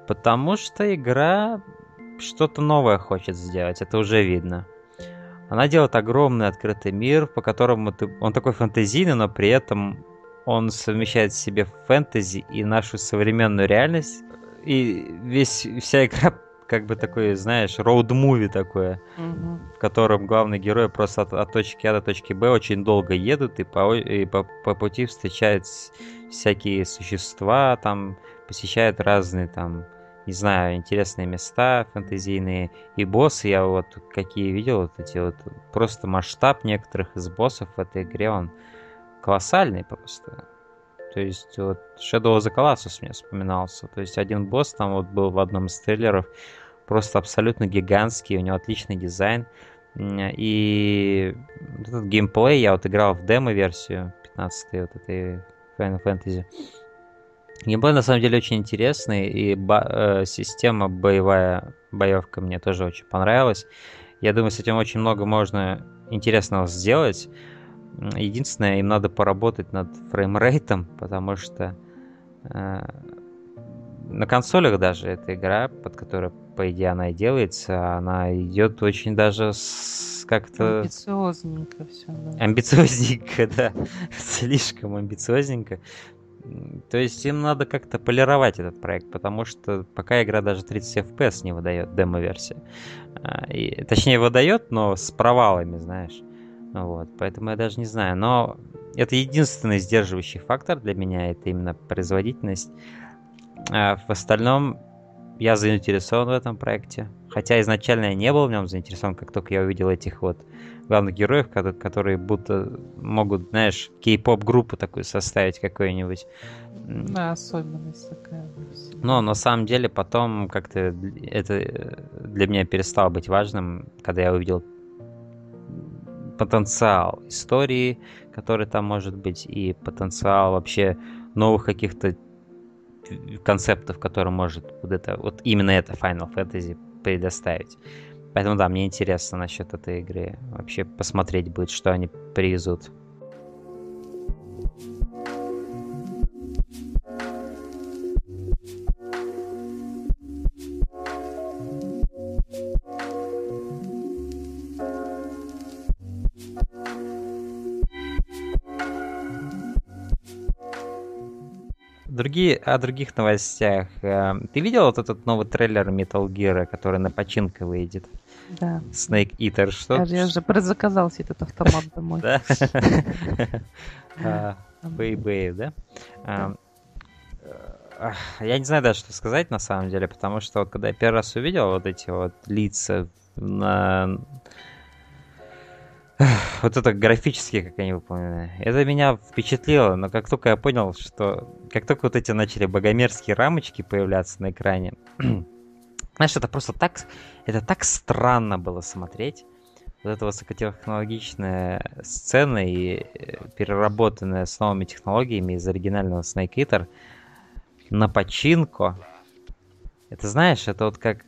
Потому что игра что-то новое хочет сделать, это уже видно. Она делает огромный открытый мир, по которому ты... он такой фэнтезийный, но при этом он совмещает в себе фэнтези и нашу современную реальность. И весь, вся игра как бы такой, знаешь, роуд-муви такое, Мгм. в котором главный герой просто от, от точки А до точки Б очень долго едут и по, и по, по пути встречают всякие существа, там посещают разные там, не знаю, интересные места фэнтезийные. И боссы, я вот какие видел, вот эти вот, просто масштаб некоторых из боссов в этой игре, он колоссальный просто. То есть вот Shadow of the Colossus мне вспоминался. То есть один босс там вот был в одном из трейлеров, просто абсолютно гигантский, у него отличный дизайн. И этот геймплей я вот играл в демо-версию 15 вот этой Final Fantasy. Геймплей на самом деле очень интересный, и ба- э, система боевая, боевка мне тоже очень понравилась. Я думаю, с этим очень много можно интересного сделать. Единственное, им надо поработать над фреймрейтом, потому что э, на консолях даже эта игра, под которой, по идее, она и делается, она идет очень даже с как-то Амбициозненько все, да. амбициозненько, да, слишком амбициозненько. То есть им надо как-то полировать этот проект, потому что пока игра даже 30 FPS не выдает, демо-версия. А, и- Точнее, выдает, но с провалами, знаешь. Вот, поэтому я даже не знаю. Но это единственный сдерживающий фактор для меня, это именно производительность. А в остальном я заинтересован в этом проекте. Хотя изначально я не был в нем заинтересован, как только я увидел этих вот главных героев, ко- которые будто могут, знаешь, кей-поп группу такую составить какую-нибудь. Да, особенность такая. но на самом деле потом как-то это э, для меня перестало быть важным, когда я увидел потенциал истории, который там может быть, и потенциал вообще новых каких-то концептов, которые может вот это вот именно это Final Fantasy предоставить. Поэтому да, мне интересно насчет этой игры. Вообще посмотреть будет, что они привезут. другие, о других новостях. Э, ты видел вот этот новый трейлер Metal Gear, который на починка выйдет? Да. Snake Eater, что? Я же предзаказал себе этот автомат домой. Да? Бэй-бэй, да? А, э, я не знаю даже, что сказать на самом деле, потому что вот когда я первый раз увидел вот эти вот лица на вот это графически, как они выполнены. Это меня впечатлило, но как только я понял, что... Как только вот эти начали богомерзкие рамочки появляться на экране, знаешь, это просто так... Это так странно было смотреть. Вот эта высокотехнологичная сцена и э, переработанная с новыми технологиями из оригинального Snake Eater на починку. Это знаешь, это вот как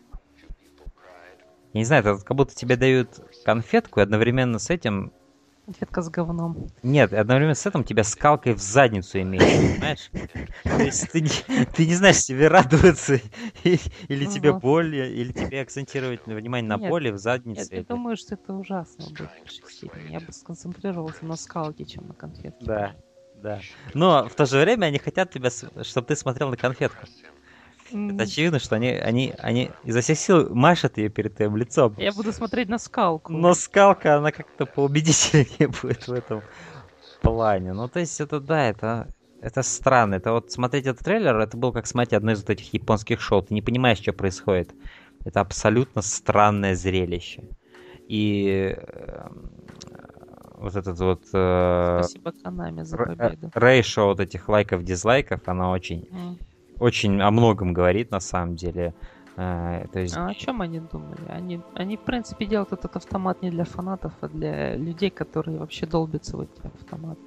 я не знаю, это как будто тебе дают конфетку, и одновременно с этим... Конфетка с говном. Нет, одновременно с этим тебя скалкой в задницу имеют, понимаешь? То есть ты не, ты не знаешь, тебе радоваться, или тебе больно, или тебе акцентировать внимание на боли в заднице. Я думаю, что это ужасно будет в большей степени. Я бы сконцентрировался на скалке, чем на конфетке. Да, да. Но в то же время они хотят тебя, чтобы ты смотрел на конфетку. Это очевидно, что они, они, они изо всех сил машут ее перед твоим лицом. Я буду смотреть на скалку. Но скалка, она как-то поубедительнее будет в этом плане. Ну, то есть, это да, это, это странно. Это вот смотреть этот трейлер, это было как смотреть одно из вот этих японских шоу. Ты не понимаешь, что происходит. Это абсолютно странное зрелище. И э, вот этот вот... Э, Спасибо Канами за победу. Рейшо вот этих лайков-дизлайков, она очень... Mm очень о многом говорит на самом деле. А, то есть... а о чем они думали? Они, они, в принципе, делают этот автомат не для фанатов, а для людей, которые вообще долбятся в эти автоматы.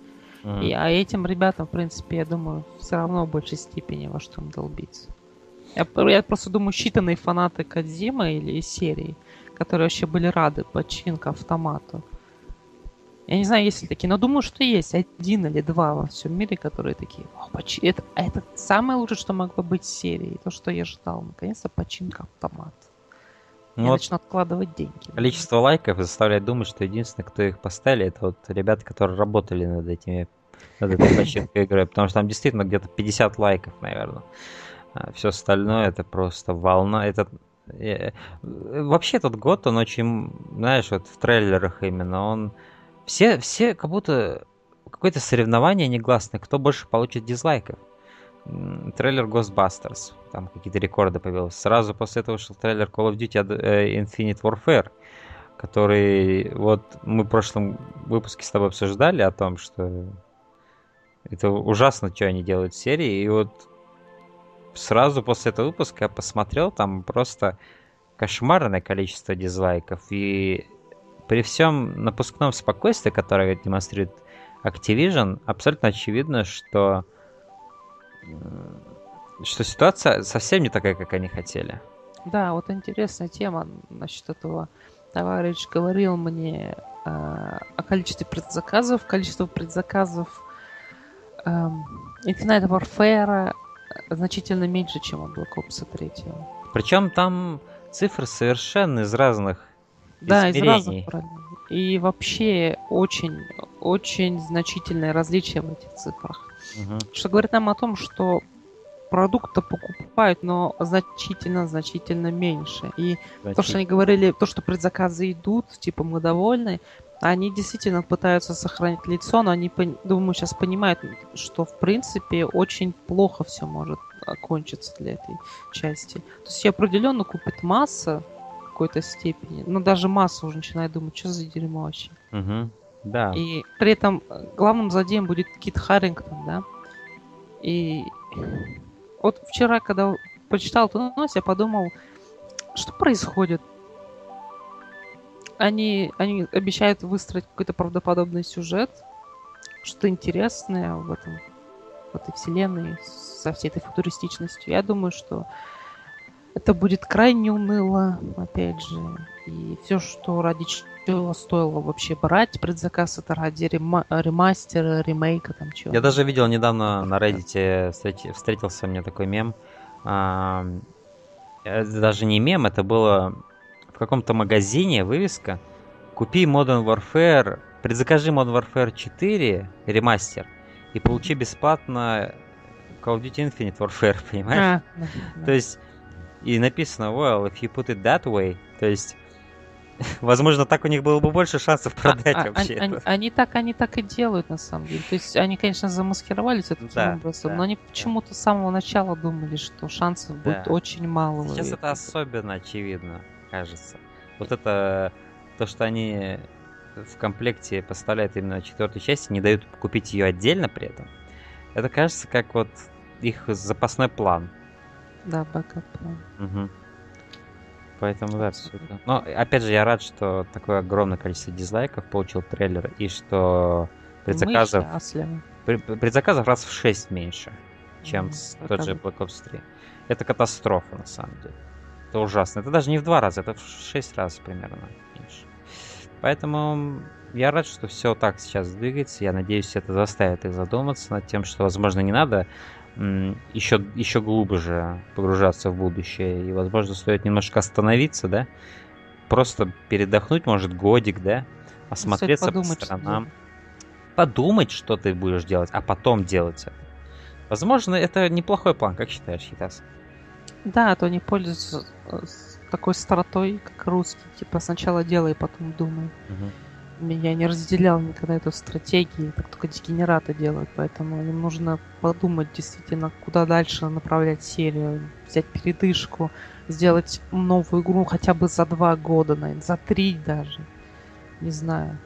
Mm. И, а этим ребятам, в принципе, я думаю, все равно в большей степени во что им долбиться. Я, я просто думаю, считанные фанаты Кадзима или серии, которые вообще были рады починка автомату. Я не знаю, есть ли такие, но думаю, что есть один или два во всем мире, которые такие, О, поч... это, это самое лучшее, что могло быть в серии, то, что я ждал. Наконец-то починка автомат. Ну, я вот начну откладывать деньги. Количество лайков заставляет думать, что единственное, кто их поставили, это вот ребята, которые работали над этими над этой починкой игры, потому что там действительно где-то 50 лайков, наверное. А все остальное это просто волна. Это э, вообще этот год, он очень, знаешь, вот в трейлерах именно, он все, все как будто какое-то соревнование негласное, кто больше получит дизлайков. Трейлер Ghostbusters, там какие-то рекорды появились. Сразу после этого вышел трейлер Call of Duty э, Infinite Warfare, который вот мы в прошлом выпуске с тобой обсуждали о том, что это ужасно, что они делают в серии, и вот сразу после этого выпуска я посмотрел, там просто кошмарное количество дизлайков, и при всем напускном спокойствии, которое демонстрирует Activision, абсолютно очевидно, что, что ситуация совсем не такая, как они хотели. Да, вот интересная тема насчет этого. Товарищ говорил мне э, о количестве предзаказов. Количество предзаказов э, Infinite Warfare значительно меньше, чем у Black Ops 3. Причем там цифры совершенно из разных да, из разных И вообще очень, очень значительное различие в этих цифрах. Угу. Что говорит нам о том, что продукта покупают, но значительно-значительно меньше. И Значит... то, что они говорили, то, что предзаказы идут, типа мы довольны, они действительно пытаются сохранить лицо, но они, думаю, сейчас понимают, что в принципе очень плохо все может окончиться для этой части. То есть определенно купит масса, какой-то степени. Но даже масса уже начинает думать, что за дерьмо вообще. Угу. Да. И при этом э, главным злодеем будет Кит Харрингтон, да. И вот вчера, когда почитал эту новость, я подумал, что происходит? Они, они обещают выстроить какой-то правдоподобный сюжет, что-то интересное в этом, в этой вселенной со всей этой футуристичностью. Я думаю, что это будет крайне уныло, опять же. И все, что ради чего стоило вообще брать предзаказ, это ради рема- ремастера, ремейка, там чего. Я даже видел недавно на Reddit встретился мне такой мем. А, даже не мем, это было в каком-то магазине вывеска. Купи Modern Warfare, предзакажи Modern Warfare 4 ремастер и получи бесплатно Call of Duty Infinite Warfare, понимаешь? А, да, да. То есть и написано, well, if you put it that way, то есть, возможно, так у них было бы больше шансов а, продать а, вообще. Они, они, так, они так и делают на самом деле. То есть они, конечно, замаскировались таким да, образом, да, но они да. почему-то с самого начала думали, что шансов да. будет очень мало. Сейчас это особенно очевидно, кажется. Вот это то, что они в комплекте поставляют именно четвертой части, не дают купить ее отдельно при этом. Это кажется как вот их запасной план. Да, backup. Угу. Поэтому да, все это. Но опять же, я рад, что такое огромное количество дизлайков получил трейлер, и что предзаказов... предзаказов раз в 6 меньше, чем mm, с тот же Black Ops 3. Это катастрофа, на самом деле. Это ужасно. Это даже не в два раза, это в 6 раз примерно меньше. Поэтому я рад, что все так сейчас двигается. Я надеюсь, это заставит их задуматься над тем, что, возможно, не надо еще, еще глубже погружаться в будущее. И, возможно, стоит немножко остановиться, да? Просто передохнуть, может, годик, да? Осмотреться по сторонам. Что подумать, что ты будешь делать, а потом делать это. Возможно, это неплохой план, как считаешь, Хитас? Да, а то не пользуются э, такой сторотой, как русский. Типа сначала делай, потом думай. Угу я не разделял никогда эту стратегию, так только дегенераты делают, поэтому им нужно подумать действительно, куда дальше направлять серию, взять передышку, сделать новую игру хотя бы за два года, наверное, за три даже, не знаю.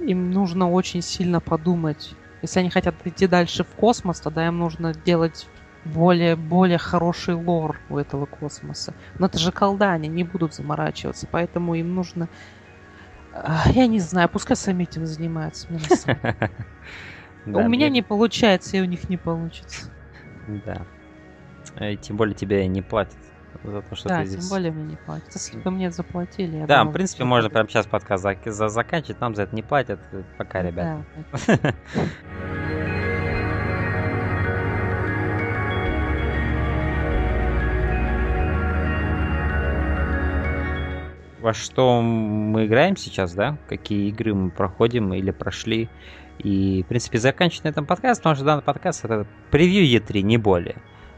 Им нужно очень сильно подумать. Если они хотят идти дальше в космос, тогда им нужно делать более, более хороший лор у этого космоса. Но это же колда, они не будут заморачиваться, поэтому им нужно я не знаю, пускай сами этим занимаются. У меня не получается, и у них не получится. Да. И тем более тебе не платят за то, что да, ты здесь... тем более мне не платят. Если бы мне заплатили, Да, в принципе, можно прямо сейчас подкаст заканчивать, нам за это не платят. Пока, ребята. во что мы играем сейчас, да, какие игры мы проходим или прошли. И, в принципе, заканчивать на этом подкаст, потому что данный подкаст это превью E3, не более.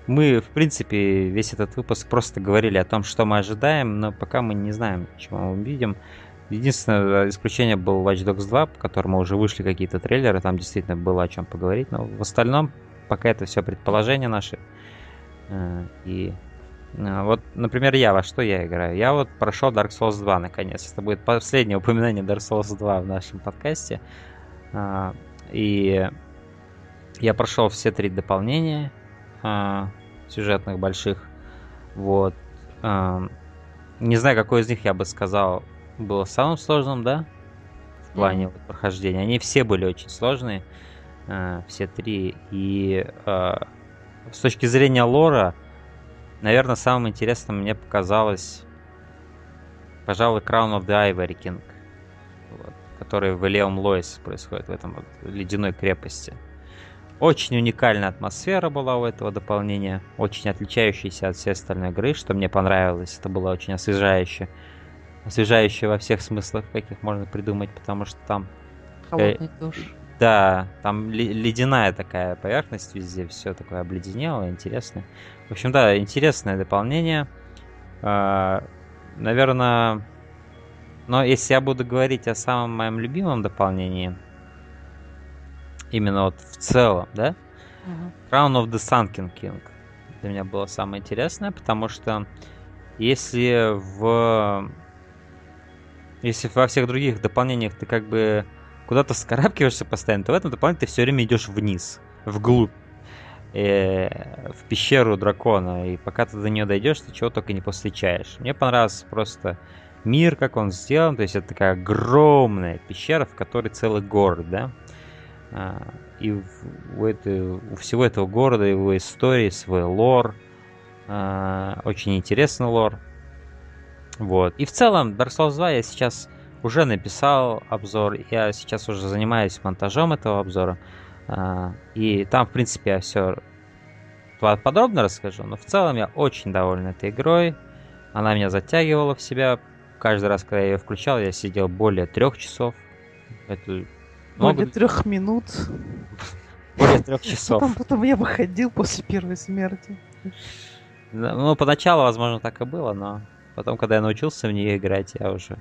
Мы, в принципе, весь этот выпуск просто говорили о том, что мы ожидаем, но пока мы не знаем, чего мы увидим. Единственное исключение был Watch Dogs 2, по которому уже вышли какие-то трейлеры, там действительно было о чем поговорить, но в остальном пока это все предположения наши. Э, и вот, например, я во что я играю? Я вот прошел Dark Souls 2 наконец. Это будет последнее упоминание Dark Souls 2 в нашем подкасте. А, и я прошел все три дополнения а, сюжетных больших. Вот. Не знаю, какой из них я бы сказал было самым сложным, да? В плане mm-hmm. прохождения. Они все были очень сложные. Все три. И с точки зрения лора, Наверное, самым интересным мне показалось, пожалуй, Crown of the Ivory King, вот, который в Элеум Лоис происходит, в этом вот ледяной крепости. Очень уникальная атмосфера была у этого дополнения, очень отличающаяся от всей остальной игры, что мне понравилось. Это было очень освежающе. Освежающе во всех смыслах, каких можно придумать, потому что там... Холодный душ. Да, там ледяная такая поверхность везде, все такое обледенелое, интересное. В общем, да, интересное дополнение. А, наверное, но если я буду говорить о самом моем любимом дополнении, именно вот в целом, да, uh-huh. Crown of the Sunken King для меня было самое интересное, потому что если в если во всех других дополнениях ты как бы куда-то вскарабкиваешься постоянно, то в этом дополнении ты все время идешь вниз, вглубь, э, в пещеру дракона. И пока ты до нее дойдешь, ты чего только не повстречаешь. Мне понравился просто мир, как он сделан. То есть это такая огромная пещера, в которой целый город, да. А, и у, этой, у всего этого города его истории, свой лор. А, очень интересный лор. Вот. И в целом, Dark Souls 2 я сейчас уже написал обзор. Я сейчас уже занимаюсь монтажом этого обзора. А, и там, в принципе, я все подробно расскажу. Но в целом я очень доволен этой игрой. Она меня затягивала в себя. Каждый раз, когда я ее включал, я сидел более трех часов. Это много... Более трех минут. Более трех часов. Потом, потом я выходил после первой смерти. Ну, поначалу, возможно, так и было, но потом, когда я научился в нее играть, я уже,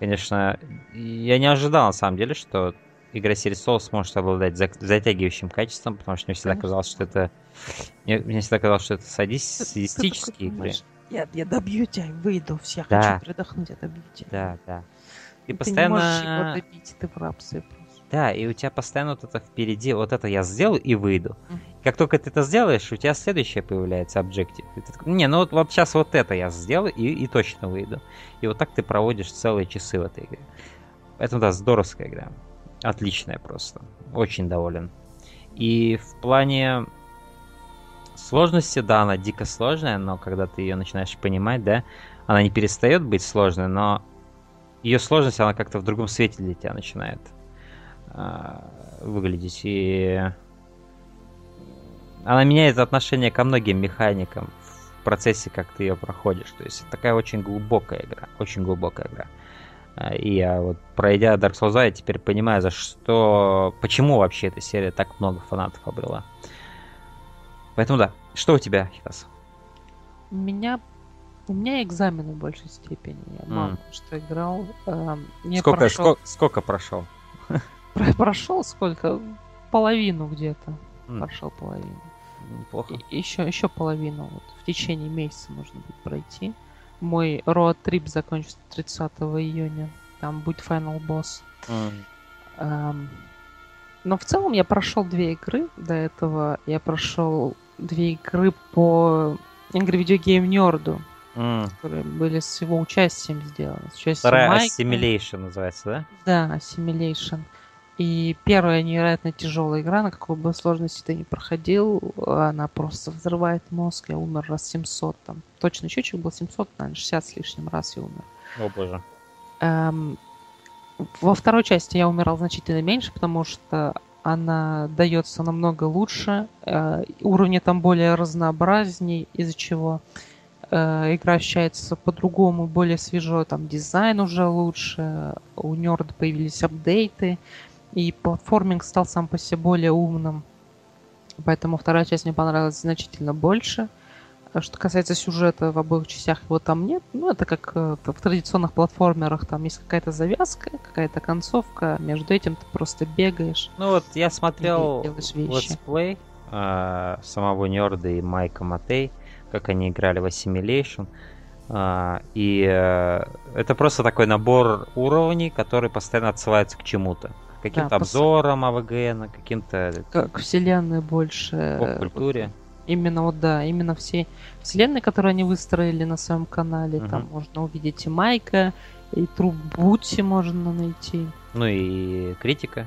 конечно, я не ожидал, на самом деле, что игра Series Souls сможет обладать затягивающим качеством, потому что мне всегда казалось, что это... Мне, мне всегда казалось, что это садистические игры. Я, я добью тебя и выйду, все, да. хочу передохнуть, я добью тебя. Да, да. И, постоянно... не можешь его добить, ты в рабстве просто. Да, и у тебя постоянно вот это впереди, вот это я сделаю и выйду. Mm. Как только ты это сделаешь, у тебя следующее появляется объектив. Не, ну вот, вот сейчас вот это я сделаю и, и точно выйду. И вот так ты проводишь целые часы в этой игре. Это, да, здоровская игра. Отличная просто. Очень доволен. И в плане сложности, да, она дико сложная, но когда ты ее начинаешь понимать, да, она не перестает быть сложной, но ее сложность, она как-то в другом свете для тебя начинает э, выглядеть. И она меняет отношение ко многим механикам в процессе, как ты ее проходишь. То есть такая очень глубокая игра, очень глубокая игра. А, и я вот пройдя Dark Souls 2, я теперь понимаю, за что, почему вообще эта серия так много фанатов обрела. Поэтому да. Что у тебя, Хитас? У меня у меня экзамены в большей степени. Я мало mm. что играл. Э, сколько, прошел... сколько, сколько прошел? Прошел сколько? Половину где-то. Mm. Прошел половину. Неплохо. Еще, еще половину. Вот, в течение месяца можно будет пройти. Мой роад трип закончится 30 июня. Там будет Final Boss. Mm. Эм, но в целом я прошел две игры до этого. Я прошел две игры по Angry Video Game Nerd, mm. которые были с его участием сделаны. С участием Вторая Майка. Assimilation называется, да? Да, Assimilation. И первая невероятно тяжелая игра, на какой бы сложности ты не проходил, она просто взрывает мозг. Я умер раз 700 там. Точно счетчик был 700, наверное, 60 с лишним раз я умер. О боже. Эм, во второй части я умирал значительно меньше, потому что она дается намного лучше, э, уровни там более разнообразней, из-за чего э, игра ощущается по-другому, более свежо, там дизайн уже лучше, у Нерда появились апдейты, и платформинг стал сам по себе более умным. Поэтому вторая часть мне понравилась значительно больше. А что касается сюжета, в обоих частях его там нет. Ну, это как э, в традиционных платформерах, там есть какая-то завязка, какая-то концовка, между этим ты просто бегаешь. Ну вот я смотрел летсплей э, самого Нерда и Майка Матей, как они играли в Assimilation. Uh, и uh, это просто такой набор уровней, который постоянно отсылается к чему-то. Каким-то да, обзорам АВГ, каким-то... Как вселенной больше... По культуре. Именно вот да, именно все вселенные, которые они выстроили на своем канале, угу. там можно увидеть и Майка, и труп Бути можно найти. Ну и критика.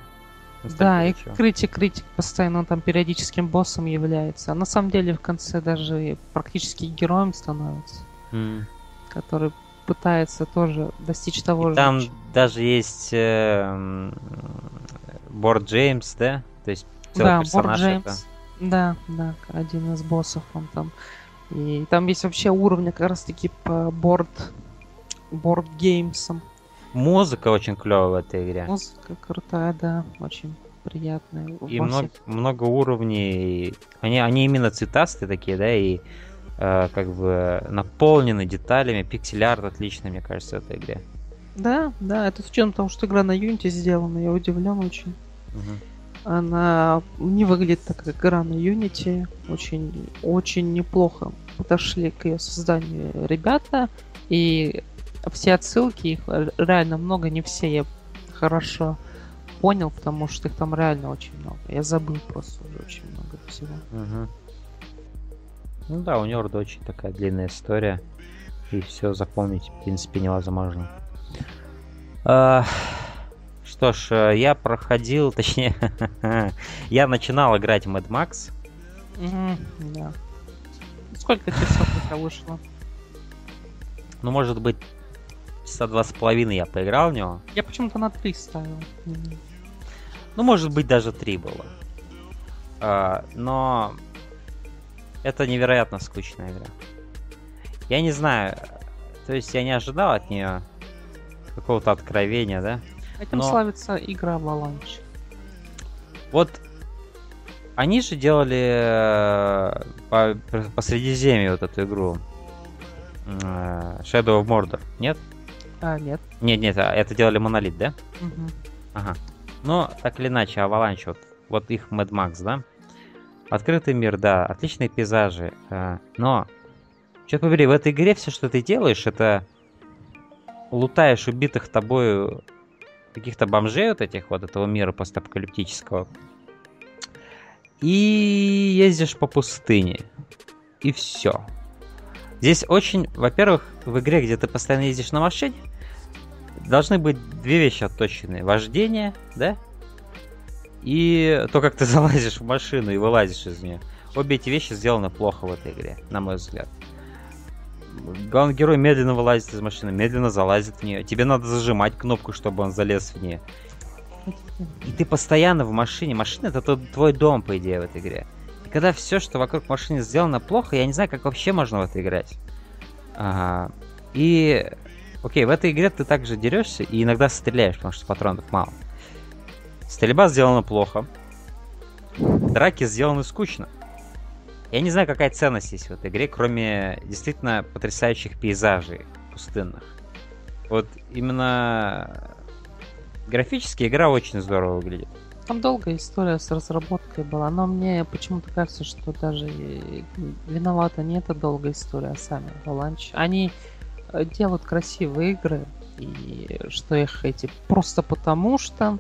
Да, и критик, критик постоянно там периодическим боссом является. А на самом деле в конце даже практически героем становится. Mm. Который пытается тоже достичь того и же. Там даже есть э, Борд Джеймс, да? То есть целый да, персонаж Борд Джеймс. Это... Да, да, один из боссов он там. И там есть вообще уровни как раз таки по борд, борд геймсам. Музыка очень клевая в этой игре. Музыка крутая, да, очень приятная. И много, много уровней. Они, они именно цветастые такие, да, и э, как бы наполнены деталями. Пиксель-арт отличный, мне кажется, в этой игре. Да, да, это с учетом того, что игра на Unity сделана, я удивлен очень. Угу. Она не выглядит так, как игра на Unity. Очень, очень неплохо подошли к ее созданию ребята. И все отсылки, их реально много, не все я хорошо понял, потому что их там реально очень много. Я забыл просто уже очень много всего. Угу. Ну да, у Нерда очень такая длинная история. И все запомнить, в принципе, невозможно. А, что ж, э, я проходил, точнее, я начинал играть Mad Max. Mm-hmm, да. Сколько часов у тебя вышло? Ну, может быть, часа два с половиной я поиграл в него. Я почему-то на три ставил. Ну, может быть, даже три было. А, но это невероятно скучная игра. Я не знаю, то есть я не ожидал от нее какого-то откровения, да? Этим Но- славится игра Avalanche. Вот они же делали э, по, по Средиземью вот эту игру. Э, Shadow of Mordor, нет? А, нет. Нет, нет, а это делали Монолит, да? Мгм. Ага. Но так или иначе, Avalanche, вот, вот их Mad Max, да? Открытый мир, да, отличные пейзажи. э, но, черт побери, в этой игре все, что ты делаешь, это лутаешь убитых тобою каких-то бомжей вот этих вот этого мира постапокалиптического. И ездишь по пустыне. И все. Здесь очень, во-первых, в игре, где ты постоянно ездишь на машине, должны быть две вещи отточенные. Вождение, да? И то, как ты залазишь в машину и вылазишь из нее. Обе эти вещи сделаны плохо в этой игре, на мой взгляд. Главный герой медленно вылазит из машины, медленно залазит в нее. Тебе надо зажимать кнопку, чтобы он залез в нее. И ты постоянно в машине. Машина это тот- твой дом, по идее, в этой игре. И когда все, что вокруг машины сделано плохо, я не знаю, как вообще можно в это играть. Ага. И Окей, в этой игре ты также дерешься и иногда стреляешь, потому что патронов мало. Стрельба сделана плохо. Драки сделаны скучно. Я не знаю, какая ценность есть в этой игре, кроме действительно потрясающих пейзажей пустынных. Вот именно графически игра очень здорово выглядит. Там долгая история с разработкой была, но мне почему-то кажется, что даже виновата не эта долгая история, а сами Avalanche. Они э, делают красивые игры, и что их эти просто потому что,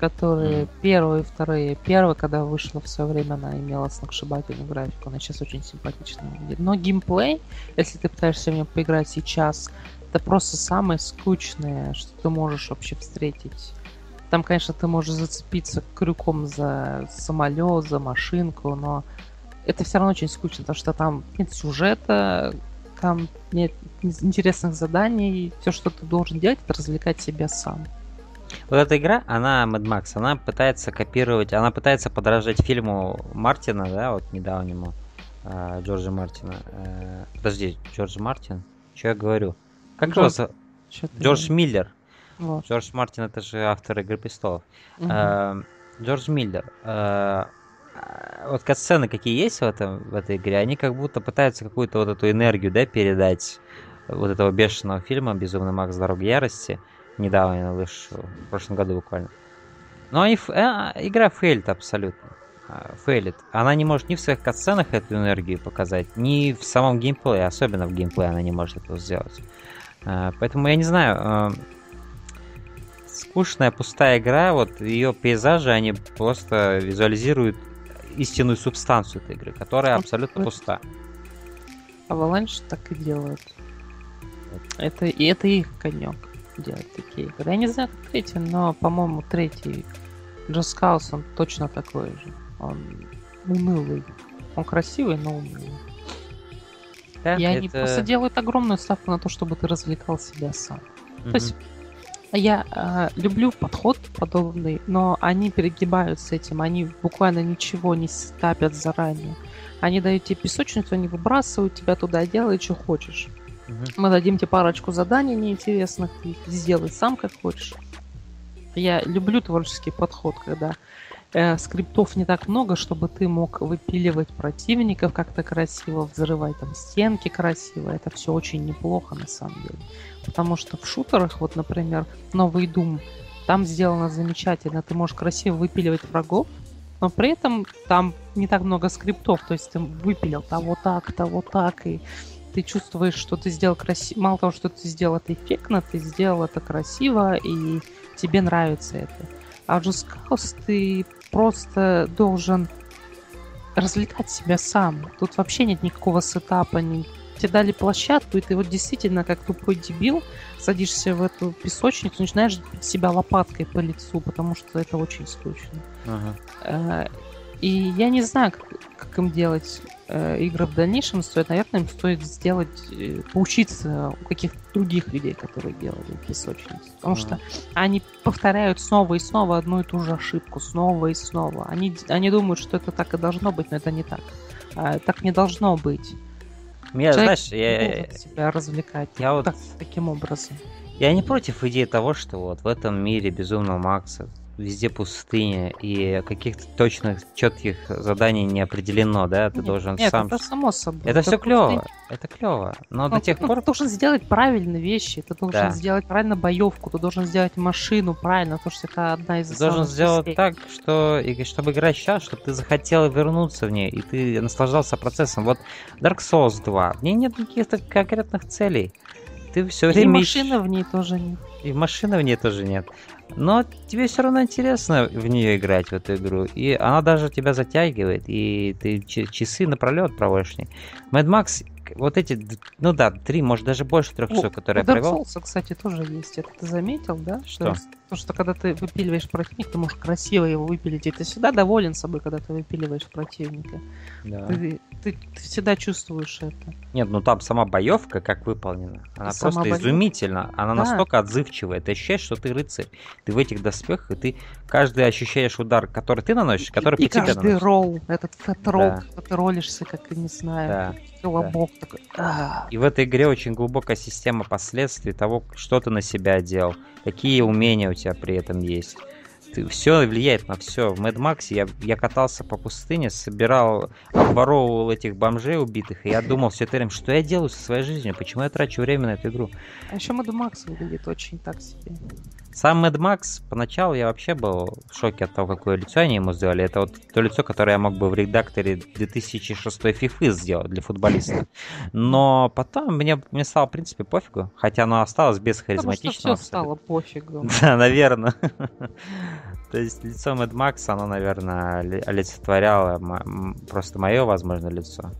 которые Мгм. первые, вторые, первая, когда вышла в свое время, она имела сногсшибательную графику, она сейчас очень симпатично выглядит. Но геймплей, если ты пытаешься в него поиграть сейчас, это просто самое скучное, что ты можешь вообще встретить. Там, конечно, ты можешь зацепиться крюком за самолет, за машинку, но это все равно очень скучно, потому что там нет сюжета, там нет интересных заданий, все, что ты должен делать, это развлекать себя сам. Вот эта игра, она Mad Max, она пытается копировать, она пытается подражать фильму Мартина, да, вот недавнему, э, Джорджа Мартина. Э, подожди, Джордж Мартин? Что я говорю? Как Джордж- ты Джордж говоришь? Миллер. Вот. Джордж Мартин это же автор Игры престолов. Мгм. Э, Джордж Миллер. э, э, вот катсцены, какие есть в, этом, в этой игре, они как будто пытаются какую-то вот эту энергию, да, передать вот этого бешеного фильма «Безумный Макс. Дорога ярости». Недавно вышел, в прошлом году буквально. Но ф- э, игра фейлит абсолютно. Э, Фейлит. Она не может ни в своих катсценах эту энергию показать, ни в самом геймплее, особенно в геймплее она не может этого сделать. Э, Поэтому я не знаю, э, скучная, пустая игра, вот ее пейзажи, они просто визуализируют истинную субстанцию этой игры, которая Ну, абсолютно пуста. Avalanche так и делают. Это, и это их конек делать такие игры. Я не знаю, как третий, но, по-моему, третий Just Cause, он точно такой же. Он унылый. Он красивый, но унылый. Да, И они это- просто делают огромную ставку на то, чтобы ты развлекал себя сам. Мгм. То есть я э, люблю подход подобный, но они перегибают с этим. Они буквально ничего не ставят заранее. Они дают тебе песочницу, они выбрасывают тебя туда, делай, что хочешь. Мы дадим тебе парочку заданий неинтересных, ты сделай сам, как хочешь. Я люблю творческий подход, когда э, скриптов не так много, чтобы ты мог выпиливать противников как-то красиво, взрывать там стенки красиво. Это все очень неплохо на самом деле. Потому что в шутерах, вот, например, новый Doom, там сделано замечательно. Ты можешь красиво выпиливать врагов, но при этом там не так много скриптов. То есть ты выпилил того так, того так, и ты чувствуешь, что ты сделал красиво. Мало того, что ты сделал это эффектно, ты сделал это красиво, и тебе нравится это. А в Just Cause ты просто должен развлекать себя сам. Тут вообще нет никакого сетапа, ни... тебе дали площадку, и ты вот действительно, как тупой дебил, садишься в эту песочницу, начинаешь бить себя лопаткой по лицу, потому что это очень скучно. Ага. Э, И я не знаю, как, как им делать э, игры в дальнейшем. Стоит, наверное, им стоит сделать, э, поучиться у каких-то других людей, которые делали песочницы. Потому что они повторяют снова и снова одну и ту же ошибку, снова и снова. Они, они думают, что это так и должно быть, но это не так. А, так не должно быть. Я, Человек знаешь, я, должен себя развлекать я вот- так- таким образом. Я не против идеи того, что вот в этом мире безумного Макса везде пустыня и каких-то точных, четких заданий не определено, да, ты Нет, должен нет, сам... это само собой. Это все просто- клево, это клево, но до Ну, тех ну, пор... Ты должен сделать правильные вещи, ты должен Да. сделать правильно боевку, ты должен сделать машину правильно, потому что это одна из Ты должен сделать частей. так, что и чтобы играть сейчас, чтобы ты захотел вернуться в ней, и ты наслаждался процессом. Вот Dark Souls 2, в ней нет каких-то конкретных целей. Ты все И время машины в ней тоже нет. И машины в ней тоже нет. Но тебе все равно интересно в нее играть, в эту игру. И она даже тебя затягивает, и ты часы напролет проводишь в ней. Mad Max, вот эти, ну да, три, может даже больше трех часов, которые у я Dark провел. Souls, кстати, тоже есть. Это ты заметил, да? Что? То что когда ты выпиливаешь противника, ты можешь красиво его выпилить, и ты всегда доволен собой, когда ты выпиливаешь противника. Да. Ты, ты- ты всегда чувствуешь это. Нет, ну там сама боевка как выполнена. Она Сама просто боёвка. изумительна. Она Да. настолько отзывчивая. Ты ощущаешь, что ты рыцарь. Ты в этих доспехах, и ты каждый ощущаешь удар, который ты наносишь, который и по тебе каждый наносит. ролл, этот фэт-ролл, Да. ты ролишься, как, не знаю, Да. колобок И в этой игре очень глубокая система последствий того, что ты на себя делал, какие умения у тебя при этом есть. все влияет на все. В Mad Max я, я катался по пустыне, собирал, обворовывал этих бомжей убитых, и я думал все это время, что я делаю со своей жизнью, почему я трачу время на эту игру. А еще Mad Max выглядит очень так себе. Сам Mad Max, поначалу я вообще был в шоке от того, какое лицо они ему сделали. Это вот то лицо, которое я мог бы в редакторе 2006 FIFA сделать для футболиста. Но потом мне, мне стало, в принципе, пофигу. Хотя оно осталось без Потому что харизматичного. все стало пофигу. Да, наверное. То есть лицо Mad Max, оно, наверное, оли- олицетворяло просто мое, возможно, лицо.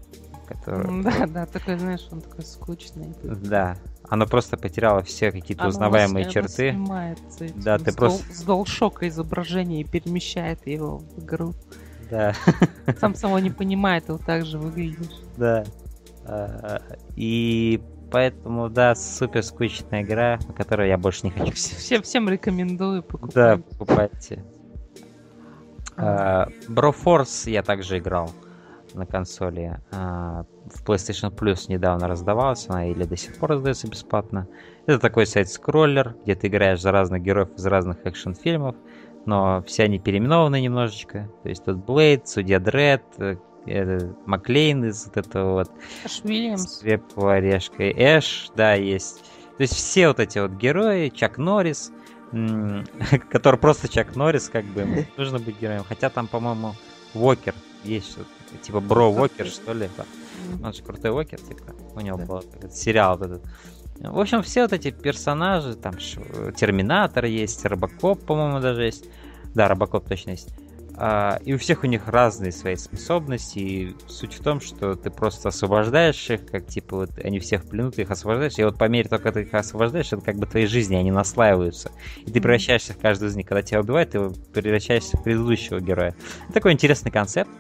М, Да, да, такой, знаешь, он такой скучный. Да, оно просто потеряло все какие-то Оно узнаваемые оно черты. снимается этим Да, ты с просто- дол- с DualShock изображение и перемещает его в игру. Да. Сам того не понимает, вот так же выглядишь. Да. А, И поэтому, да, супер скучная игра, на которую я больше не хочу. Вс- Всем, всем рекомендую Да, покупать. покупайте. А, Broforce я также играл на консоли. А, В PlayStation Plus недавно раздавалась она или до сих пор раздается бесплатно. Это такой сайт-скроллер, где ты играешь за разных героев из разных экшн-фильмов, но все они переименованы немножечко. То есть тут Блейд, Судья Дред, э, э, Маклейн из вот этого вот Эш Уильямс. Свепова орешка. Эш, да, есть. То есть все вот эти вот герои, Чак Норрис, который просто Чак Норрис, как бы, нужно быть героем. Хотя там, по-моему, Уокер есть что-то, типа Бро Уокер, что ли. Он же крутой Уокер, типа. У него Да. был этот сериал вот этот. В общем, все вот эти персонажи, там ш- Терминатор есть, Робокоп, по-моему, даже есть. Да, Робокоп точно есть. А, и у всех у них разные свои способности. И суть в том, что ты просто освобождаешь их, как типа вот они всех в плену, ты их освобождаешь. И вот по мере того, как ты их освобождаешь, это как бы твои жизни, они наслаиваются. И ты превращаешься в каждую из них. Когда тебя убивают, ты превращаешься в предыдущего героя. Такой интересный концепт.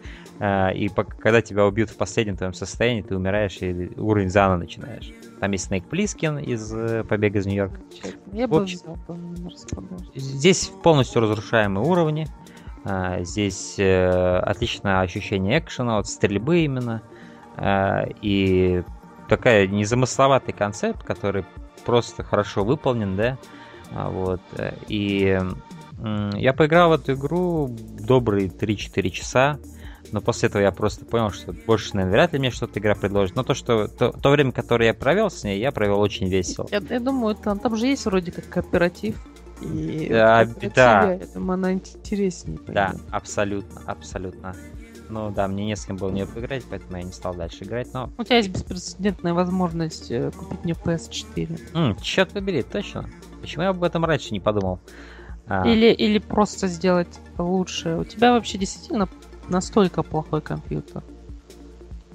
А, И когда тебя убьют в последнем твоем состоянии, ты умираешь и уровень заново начинаешь. Там есть Снейк Плискин из э, «Побега из Нью-Йорка». Я бы. Здесь полностью разрушаемые уровни. А, Здесь э, отличное ощущение экшена, вот стрельбы именно. А, И такая незамысловатый концепт, который просто хорошо выполнен, да. А, Вот. И я поиграл в эту игру добрые 3-4 часа. Но после этого я просто понял, что больше, наверное, вряд ли мне что-то игра предложит. Но то, что то, то время, которое я провел с ней, я провел очень весело. Я, я думаю, там, там же есть вроде как кооператив. И Да, в кооперативе, да. я думаю, она интереснее. Да, пойдет. абсолютно, абсолютно. Ну да, мне не с кем было в нее поиграть, поэтому я не стал дальше играть, но... У тебя есть беспрецедентная возможность э, купить мне PS4. М, черт побери, точно. Почему я об этом раньше не подумал? А, Или, или просто сделать лучше. У тебя вообще действительно настолько плохой компьютер.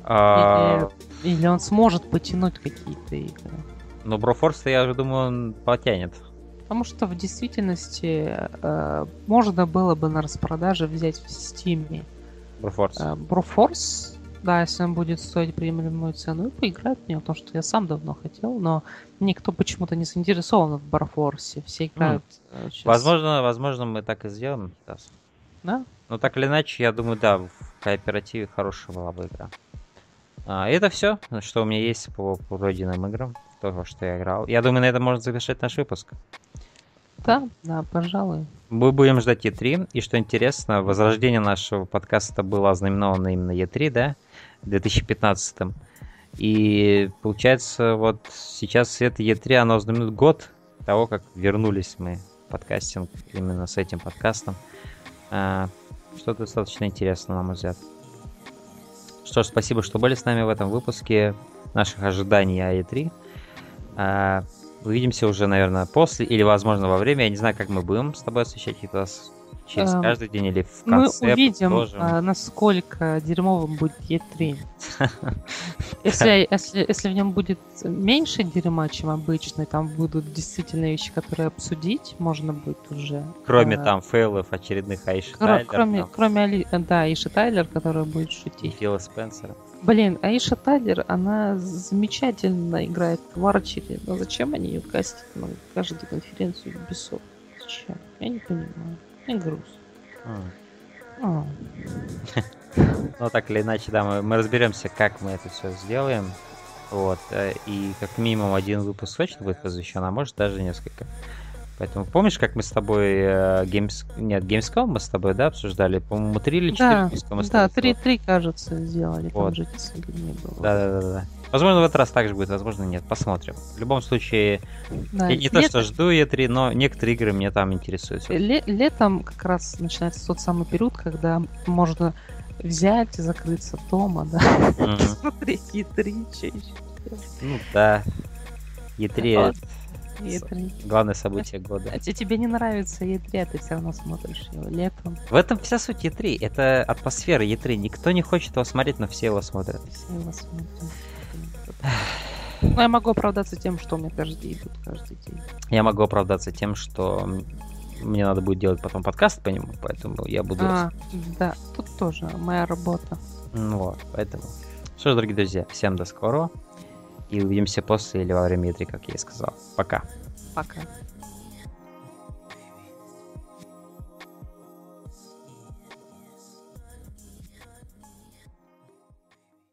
а, Или он сможет потянуть какие-то игры. Ну, Брофорс, я уже думаю, он потянет. Потому что в действительности э, можно было бы на распродаже взять в Стиме Бруфорс. Э, Бруфорс, да, если он будет стоить приемлемую цену, и поиграть в него, потому что я сам давно хотел, но никто почему-то не заинтересован в Бруфорсе. Все играют э, щас- Возможно, возможно, мы так и сделаем сейчас. Да? Но так или иначе, я думаю, да, в кооперативе хорошая была бы игра. А, это все, что у меня есть по пройденным играм, того, что я играл. Я думаю, на этом можно завершить наш выпуск. Да, да, пожалуй. Мы будем ждать E3. И что интересно, возрождение нашего подкаста было ознаменовано именно E3, да, в 2015. И получается, вот сейчас это E3, оно знаменует год того, как вернулись мы в подкастинг именно с этим подкастом. А, что достаточно интересно, на мой взгляд. Что ж, спасибо, что были с нами в этом выпуске наших ожиданий о E3. А, Увидимся уже, наверное, после или, возможно, во время. Я не знаю, как мы будем с тобой освещать раз через Эм, каждый день или в Мы конце. увидим, подложим. а, насколько дерьмовым будет E3. Если, если, если в нем будет меньше дерьма, чем обычно, там будут действительно вещи, которые обсудить, можно будет уже. Кроме а, там фейлов очередных Айши кро- Тайлер, кроме, там, кроме Али- да, Иши Тайлер, которая будет и шутить. Фила Спенсера. Блин, Аиша Тайлер, она замечательно играет в Арчере. Но зачем они ее кастят на каждую конференцию Ubisoft? Зачем? Я не понимаю. Мне грустно. М. А, Ну, так или иначе, да, мы, мы разберемся, как мы это все сделаем. Вот. э, И как минимум один выпуск точно будет посвящен, а может даже несколько. Поэтому помнишь, как мы с тобой э, Games... Нет, Gamescom мы с тобой, да, обсуждали? По-моему, три или четыре Да, мы с да, тобой три, три, кажется, сделали. Там Вот. же Тисага не было. Да, да, да, да. Возможно, в этот раз также будет, возможно, нет. Посмотрим. В любом случае, Да, я не то, лето- что жду E3, но некоторые игры меня там интересуют. ле- летом как раз начинается тот самый период, когда можно взять и закрыться дома, да, Мгм. посмотреть E3 чаще. Ну да. E3 Вот. Это E3. главное событие года. А те- тебе не нравится E3, а ты все равно смотришь его летом. В этом вся суть E3. Это атмосфера E3. Никто не хочет его смотреть, но все его смотрят. Все его смотрят. Ну, я могу оправдаться тем, что у меня каждый день идут каждый день. Я могу оправдаться тем, что мне надо будет делать потом подкаст по нему, поэтому я буду... А, да, тут тоже моя работа. Ну вот, поэтому... Что ж, дорогие друзья, всем до скорого. И увидимся после или во время E3, как я и сказал. Пока. Пока.